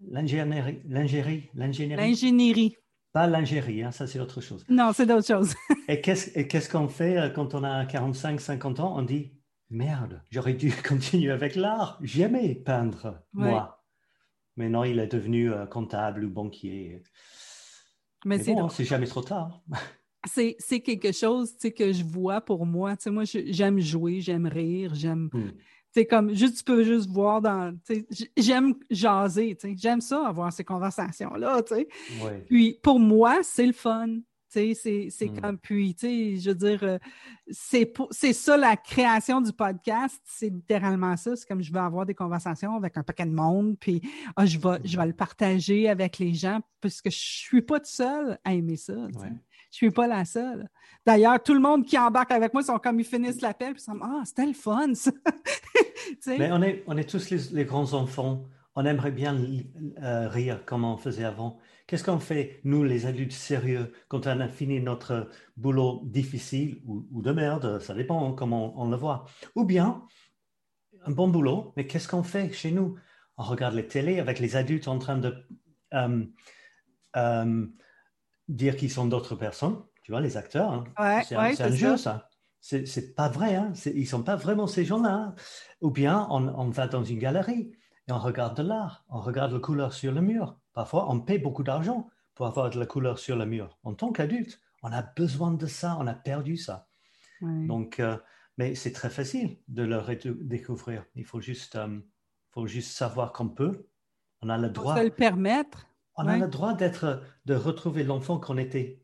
L'ingénierie. L'ingénierie. Pas l'ingénierie, hein, ça c'est autre chose. Non, c'est d'autre chose. et qu'est-ce qu'on fait euh, quand on a 45, 50 ans? On dit Merde, j'aurais dû continuer avec l'art. Jamais peindre, moi. Mais non, il est devenu euh, comptable ou banquier. Mais, c'est jamais trop tard. c'est quelque chose que je vois pour moi. moi, j'aime jouer, j'aime rire, j'aime. C'est hmm. comme, juste, tu peux juste voir dans. J'aime jaser, j'aime ça, avoir ces conversations-là. Puis pour moi, c'est le fun. C'est mmh. comme, puis, je veux dire, euh, c'est ça la création du podcast, c'est littéralement ça. C'est comme je veux avoir des conversations avec un paquet de monde, puis ah, je, vais, je vais le partager avec les gens, puisque je suis pas toute seule à aimer ça. Suis pas la seule. D'ailleurs, tout le monde qui embarque avec moi sont comme ils finissent l'appel, puis ils sont Ah, c'était le fun, ça. Mais on est, on est tous les, grands enfants. On aimerait bien euh, rire comme on faisait avant. Qu'est-ce qu'on fait, nous, les adultes sérieux, quand on a fini notre boulot difficile ou, de merde, ça dépend comment on, le voit. Ou bien, un bon boulot, mais qu'est-ce qu'on fait chez nous? On regarde les télés avec les adultes en train de euh, euh, dire qu'ils sont d'autres personnes. Tu vois, les acteurs. Hein. c'est un, jeu, ça. C'est pas vrai. Hein. Ils sont pas vraiment ces gens-là. Hein. Ou bien, on, on va dans une galerie et on regarde de l'art. On regarde la couleur sur le mur Parfois, on paie beaucoup d'argent pour avoir de la couleur sur le mur. En tant qu'adulte, on a besoin de ça, on a perdu ça. Donc, euh, mais c'est très facile de le découvrir. Il faut juste, euh, faut juste savoir qu'on peut. On a le droit. de le permettre. On a le droit d'être, de retrouver l'enfant qu'on était.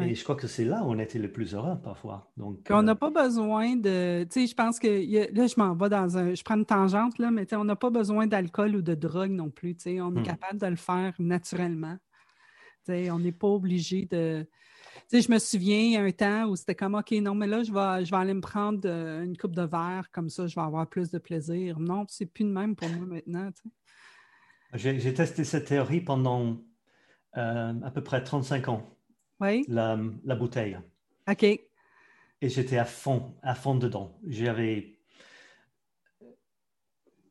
Et je crois que c'est là où on était le plus heureux parfois. Donc, on n'a euh, pas besoin de. Tu sais, je pense que. là, je m'en vais dans un. Je prends une tangente, là, mais on n'a pas besoin d'alcool ou de drogue non plus. Tu sais, on est hmm. capable de le faire naturellement. Tu sais, on n'est pas obligé de. Tu sais, je me souviens, il y a un temps où c'était comme OK, non, mais là, je vais, je vais aller me prendre euh, une coupe de verre, comme ça, je vais avoir plus de plaisir. Non, c'est plus de même pour moi maintenant. Tu sais. J'ai testé cette théorie pendant euh, à peu près 35 ans oui. la, la bouteille. OK. Et j'étais à fond, à fond dedans. J'avais.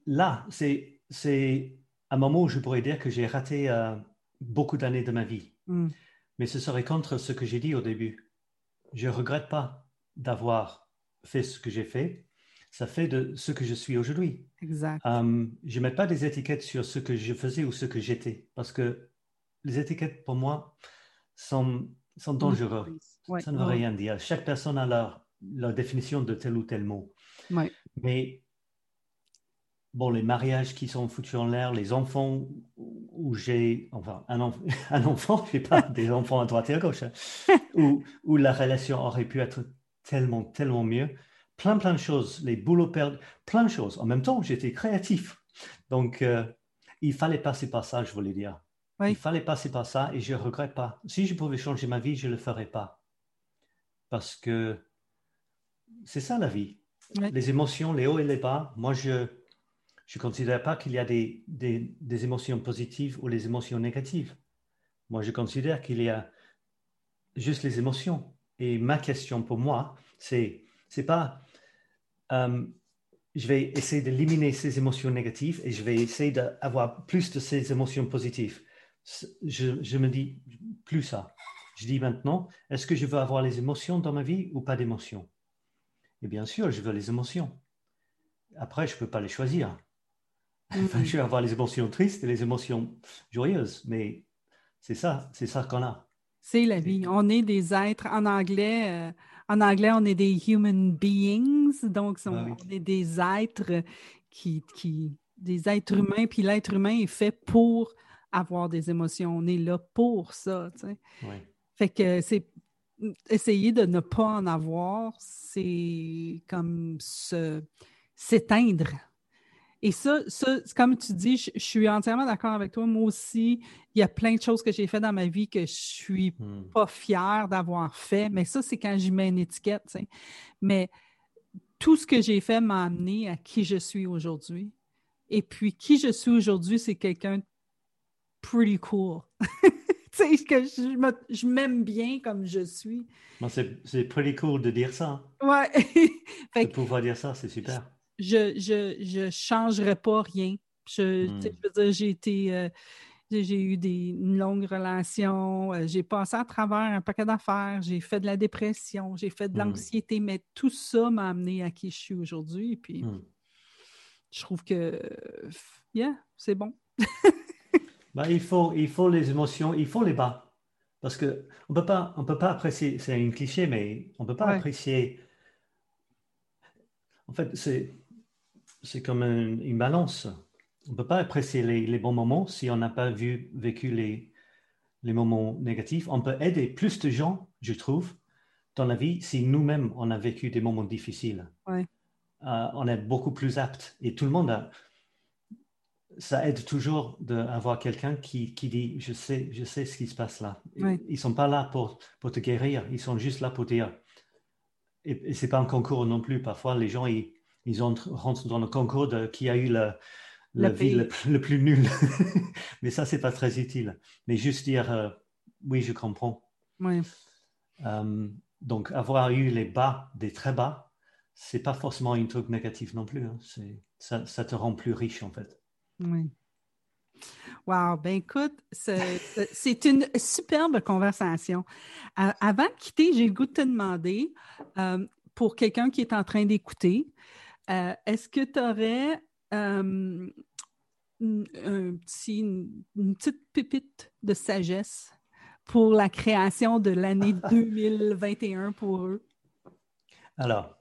Là, c'est, c'est un moment où je pourrais dire que j'ai raté euh, beaucoup d'années de ma vie. Hmm. Mais ce serait contre ce que j'ai dit au début. Je ne regrette pas d'avoir fait ce que j'ai fait. Ça fait de ce que je suis aujourd'hui. Exact. Euh, je ne mets pas des étiquettes sur ce que je faisais ou ce que j'étais. Parce que les étiquettes, pour moi, sont, sont dangereux. Ça ne veut rien dire. Chaque personne a leur, leur, définition de tel ou tel mot. Mais bon, les mariages qui sont foutus en l'air, les enfants où j'ai, enfin, un, un enfant, je pas des enfants à droite et à gauche, hein, où, où, la relation aurait pu être tellement, tellement mieux. Plein, plein de choses, les boulots perdus, plein de choses. En même temps, j'étais créatif. Donc, euh, il fallait passer par ça, je voulais dire. Il fallait passer par ça et je ne regrette pas. Si je pouvais changer ma vie, je ne le ferais pas. Parce que c'est ça la vie. Les émotions, les hauts et les bas. Moi, je ne considère pas qu'il y a des, des, des, émotions positives ou les émotions négatives. Moi, je considère qu'il y a juste les émotions. Et ma question pour moi, c'est c'est pas euh, je vais essayer d'éliminer ces émotions négatives et je vais essayer d'avoir plus de ces émotions positives je, me dis plus ça. Je dis maintenant, est-ce que je veux avoir les émotions dans ma vie ou pas d'émotions? Et bien sûr, je veux les émotions. Après, je ne peux pas les choisir. Enfin, je vais avoir les émotions tristes et les émotions joyeuses, mais c'est ça, c'est ça qu'on a. C'est la vie. On est des êtres, en anglais, euh, en anglais, on est des human beings, donc on, est des êtres qui, qui, des êtres humains, puis l'être humain est fait pour avoir des émotions. On est là pour ça. Tu sais. Fait que c'est essayer de ne pas en avoir, c'est comme se s'éteindre. Et ça, ça comme tu dis, je, suis entièrement d'accord avec toi. Moi aussi, il y a plein de choses que j'ai fait dans ma vie que je suis hmm. pas fière d'avoir fait. Mais ça, c'est quand j'y mets une étiquette. Mais tout ce que j'ai fait m'a amené à qui je suis aujourd'hui. Et puis, qui je suis aujourd'hui, c'est quelqu'un pretty cool. tu sais, que je, m'aime bien comme je suis. c'est pretty cool de dire ça. Ouais. de pouvoir dire ça, c'est super. Je je, je changerais pas rien. Je, hmm. veux dire, j'ai été. Euh, j'ai eu des, une longue relation, euh, j'ai passé à travers un paquet d'affaires, j'ai fait de la dépression, j'ai fait de hmm. l'anxiété, mais tout ça m'a amené à qui je suis aujourd'hui. Puis hmm. je trouve que, yeah, c'est bon. Bah, il, faut, il faut les émotions, il faut les bas. Parce qu'on ne peut pas, on peut pas apprécier, c'est un cliché, mais on ne peut pas apprécier. En fait, c'est, c'est comme une, balance. On ne peut pas apprécier les, bons moments si on n'a pas vu, vécu les, les moments négatifs. On peut aider plus de gens, je trouve, dans la vie si nous-mêmes, on a vécu des moments difficiles. Euh, on est beaucoup plus apte. Et tout le monde a, ça aide toujours d'avoir quelqu'un qui, qui, dit je sais, je sais ce qui se passe là. Ils ne sont pas là pour, pour te guérir, ils sont juste là pour dire. Et, et ce n'est pas un concours non plus. Parfois, les gens, ils, ils rentrent dans le concours de qui a eu la, la, vie le, plus nul. Mais ça, c'est pas très utile. Mais juste dire euh, oui, je comprends. Oui. Euh, donc, avoir eu les bas, des très bas, c'est pas forcément une truc négatif non plus. Hein. Ça, ça te rend plus riche en fait. Oui. Wow, ben écoute, c'est une superbe conversation. avant de quitter, j'ai le goût de te demander, euh, pour quelqu'un qui est en train d'écouter, euh, est-ce que tu aurais euh, une, petite pépite de sagesse pour la création de l'année 2021 pour eux? Alors,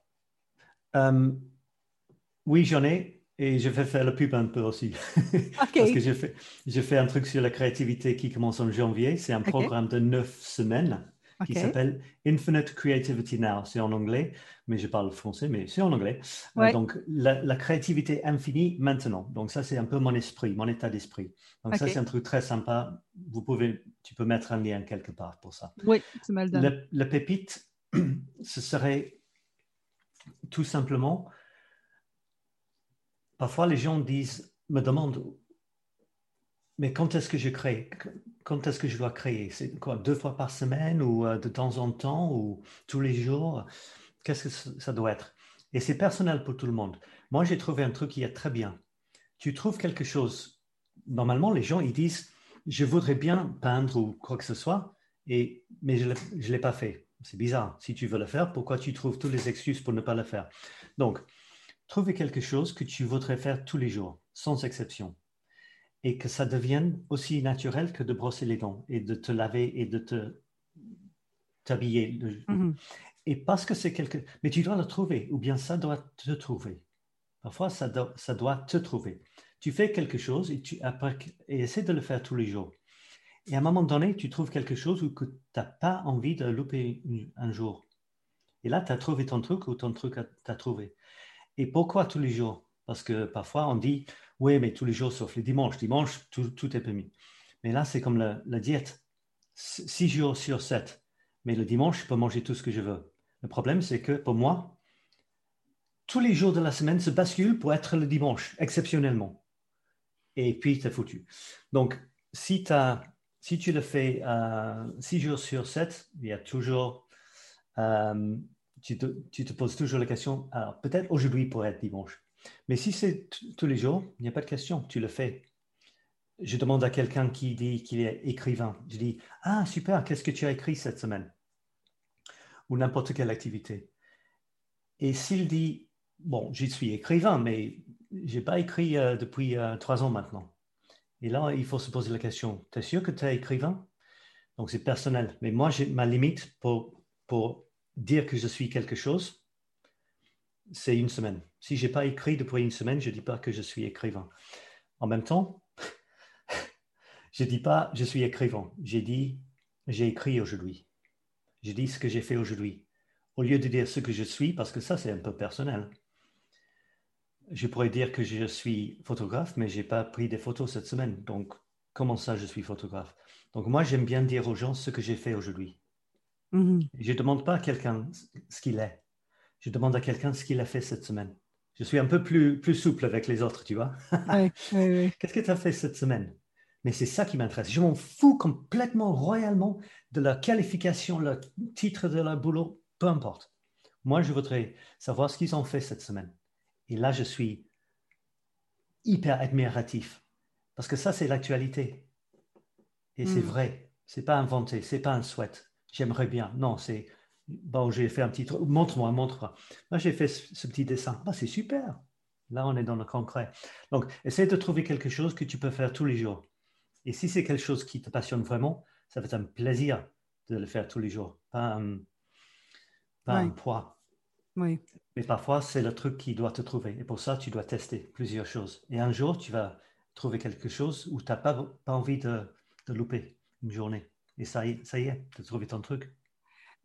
oui, j'en ai. Et je vais faire le pub un peu aussi. Parce que je fais, je fais un truc sur la créativité qui commence en janvier. C'est un programme de neuf semaines qui s'appelle Infinite Creativity Now. C'est en anglais, mais je parle français, mais c'est en anglais. Euh, donc, la, créativité infinie maintenant. Donc, ça, c'est un peu mon esprit, mon état d'esprit. Donc, ça, c'est un truc très sympa. Vous pouvez, tu peux mettre un lien quelque part pour ça. Oui, c'est mal le, le pépite, ce serait tout simplement parfois les gens disent, me demandent, mais quand est-ce que je crée Quand est-ce que je dois créer? C'est quoi, deux fois par semaine ou euh, de temps en temps ou tous les jours? Qu'est-ce que ça doit être? Et c'est personnel pour tout le monde. Moi, j'ai trouvé un truc qui est très bien. Tu trouves quelque chose. Normalement, les gens, ils disent, je voudrais bien peindre ou quoi que ce soit, et, mais je ne l'ai pas fait. C'est bizarre. Si tu veux le faire, pourquoi tu trouves toutes les excuses pour ne pas le faire? Donc, trouver quelque chose que tu voudrais faire tous les jours, sans exception, et que ça devienne aussi naturel que de brosser les dents et de te laver et de te t'habiller. Mm-hmm. Et parce que c'est quelque... Mais tu dois le trouver, ou bien ça doit te trouver. Parfois, ça doit, ça doit te trouver. Tu fais quelque chose et tu après, et essaie de le faire tous les jours. Et à un moment donné, tu trouves quelque chose que tu n'as pas envie de louper un jour. Et là, tu as trouvé ton truc ou ton truc t'a trouvé. Et pourquoi tous les jours? Parce que parfois on dit, oui, mais tous les jours sauf le dimanche. Dimanche, tout, est permis. Mais là, c'est comme la, diète. Six jours sur sept. Mais le dimanche, je peux manger tout ce que je veux. Le problème, c'est que pour moi, tous les jours de la semaine se basculent pour être le dimanche, exceptionnellement. Et puis, tu foutu. Donc, si, as, si tu le fais euh, six jours sur sept, il y a toujours euh, tu te, poses toujours la question, alors peut-être aujourd'hui pourrait être dimanche. Mais si c'est tous les jours, il n'y a pas de question, tu le fais. Je demande à quelqu'un qui dit qu'il est écrivain, je dis, ah super, qu'est-ce que tu as écrit cette semaine? Ou n'importe quelle activité. Et s'il dit, bon, je suis écrivain, mais je n'ai pas écrit euh, depuis euh, trois ans maintenant. Et là, il faut se poser la question, tu es sûr que tu es écrivain? Donc c'est personnel. Mais moi, j'ai ma limite pour, pour dire que je suis quelque chose, c'est une semaine. Si je n'ai pas écrit depuis une semaine, je ne dis pas que je suis écrivain. En même temps, je ne dis pas je suis écrivain. J'ai dit j'ai écrit aujourd'hui. Je dis ce que j'ai fait aujourd'hui. Au lieu de dire ce que je suis, parce que ça, c'est un peu personnel. Je pourrais dire que je suis photographe, mais je n'ai pas pris des photos cette semaine. Donc, comment ça, je suis photographe? Donc, moi, j'aime bien dire aux gens ce que j'ai fait aujourd'hui. Mm-hmm. Je ne demande pas à quelqu'un ce qu'il est. Je demande à quelqu'un ce qu'il a fait cette semaine. Je suis un peu plus, plus souple avec les autres, tu vois. Qu'est-ce que tu as fait cette semaine? Mais c'est ça qui m'intéresse. Je m'en fous complètement, royalement de la qualification, le titre de leur boulot, peu importe. Moi, je voudrais savoir ce qu'ils ont fait cette semaine. Et là, je suis hyper admiratif. Parce que ça, c'est l'actualité. Et c'est mm. vrai. C'est pas inventé. C'est pas un souhait j'aimerais bien. Non, c'est, bon, j'ai fait un petit truc, montre-moi, montre-moi. Moi, j'ai fait ce, petit dessin. Bah, c'est super. Là, on est dans le concret. Donc, essaie de trouver quelque chose que tu peux faire tous les jours. Et si c'est quelque chose qui te passionne vraiment, ça va être un plaisir de le faire tous les jours, pas un, pas un poids. Oui. Mais parfois, c'est le truc qui doit te trouver. Et pour ça, tu dois tester plusieurs choses. Et un jour, tu vas trouver quelque chose où tu n'as pas, pas envie de, de, louper une journée. Et ça y est, ça y est, tu as trouvé ton truc.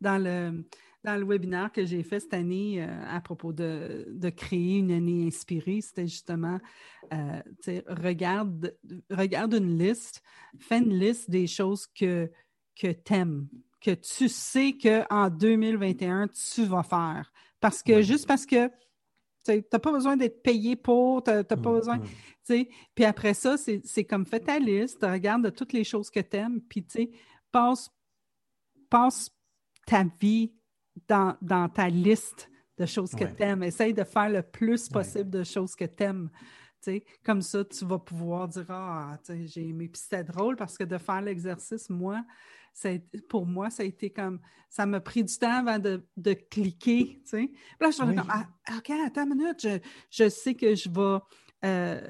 Dans le, dans le webinaire que j'ai fait cette année euh, à propos de, de, créer une année inspirée, c'était justement, euh, regarde, regarde une liste, fais une liste des choses que, que tu aimes, que tu sais qu'en 2021, tu vas faire. Parce que juste parce que tu n'as pas besoin d'être payé pour, tu n'as pas mmh, besoin. Mmh. Puis après ça, c'est comme fais ta liste, regarde toutes les choses que tu aimes, puis passe, passe ta vie dans, dans ta liste de choses que tu aimes. Essaye de faire le plus possible de choses que tu aimes. comme ça, tu vas pouvoir dire Ah, j'ai aimé. Puis c'était drôle parce que de faire l'exercice, moi, pour moi, ça a été comme. Ça m'a pris du temps avant de, de cliquer. Puis là, je suis comme ah, OK, attends une minute, je, je sais que je vais. Euh,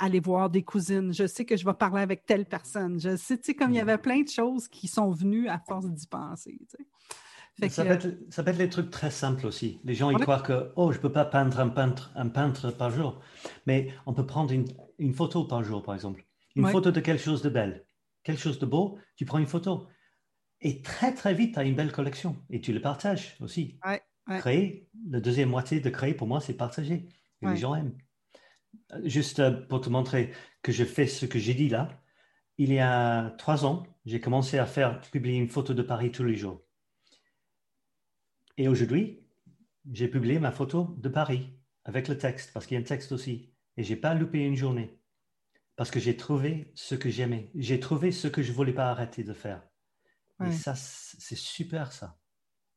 aller voir des cousines, je sais que je vais parler avec telle personne, je sais, tu sais, comme il y avait plein de choses qui sont venues à force d'y penser. Tu ça, peut être, ça, peut être, les trucs très simples aussi. Les gens, ils croient que, oh, je ne peux pas peindre un peintre, un peintre par jour. Mais on peut prendre une, une photo par jour, par exemple. Une photo de quelque chose de belle, quelque chose de beau, tu prends une photo. Et très, très vite, tu as une belle collection. Et tu le partages aussi. Créer, la deuxième moitié de créer, pour moi, c'est partager. Et les gens aiment. Juste euh, pour te montrer que je fais ce que j'ai dit là, il y a trois ans, j'ai commencé à faire publier une photo de Paris tous les jours. Et aujourd'hui, j'ai publié ma photo de Paris avec le texte, parce qu'il y a un texte aussi. Et j'ai pas loupé une journée, parce que j'ai trouvé ce que j'aimais. J'ai trouvé ce que je voulais pas arrêter de faire. Et ça, c'est super ça.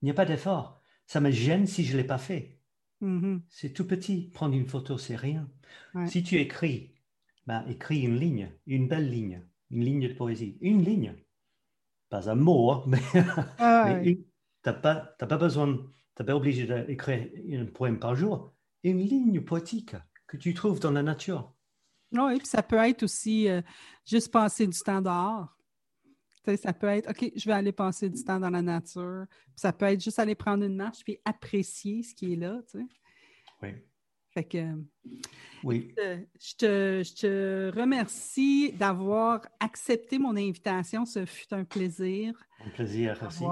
Il n'y a pas d'effort. Ça me gêne si je l'ai pas fait. Mm-hmm. C'est tout petit. Prendre une photo, c'est rien. Si tu écris, ben, écris une ligne, une belle ligne, une ligne de poésie, une ligne. Pas un mot, hein, mais, ah une, tu n'as pas, pas besoin, tu pas obligé d'écrire un poème par jour. Une ligne poétique que tu trouves dans la nature. Oui, puis ça peut être aussi euh, juste passer du temps dehors. Ça peut être, OK, je vais aller passer du temps dans la nature. ça peut être juste aller prendre une marche puis apprécier ce qui est là. Oui. Fait que, oui. Je te, je te remercie d'avoir accepté mon invitation. Ce fut un plaisir. Un plaisir, merci.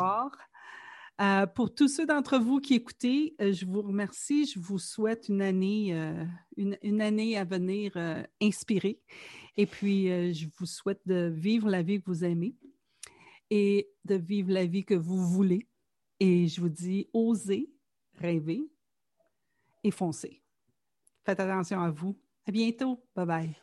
Euh, pour tous ceux d'entre vous qui écoutez, euh, je vous remercie. Je vous souhaite une année, euh, une, année à venir inspirée. Et puis, je vous souhaite de vivre la vie que vous aimez et de vivre la vie que vous voulez. Et je vous dis, osez, rêvez et foncez. Faites attention à vous. À bientôt. Bye bye.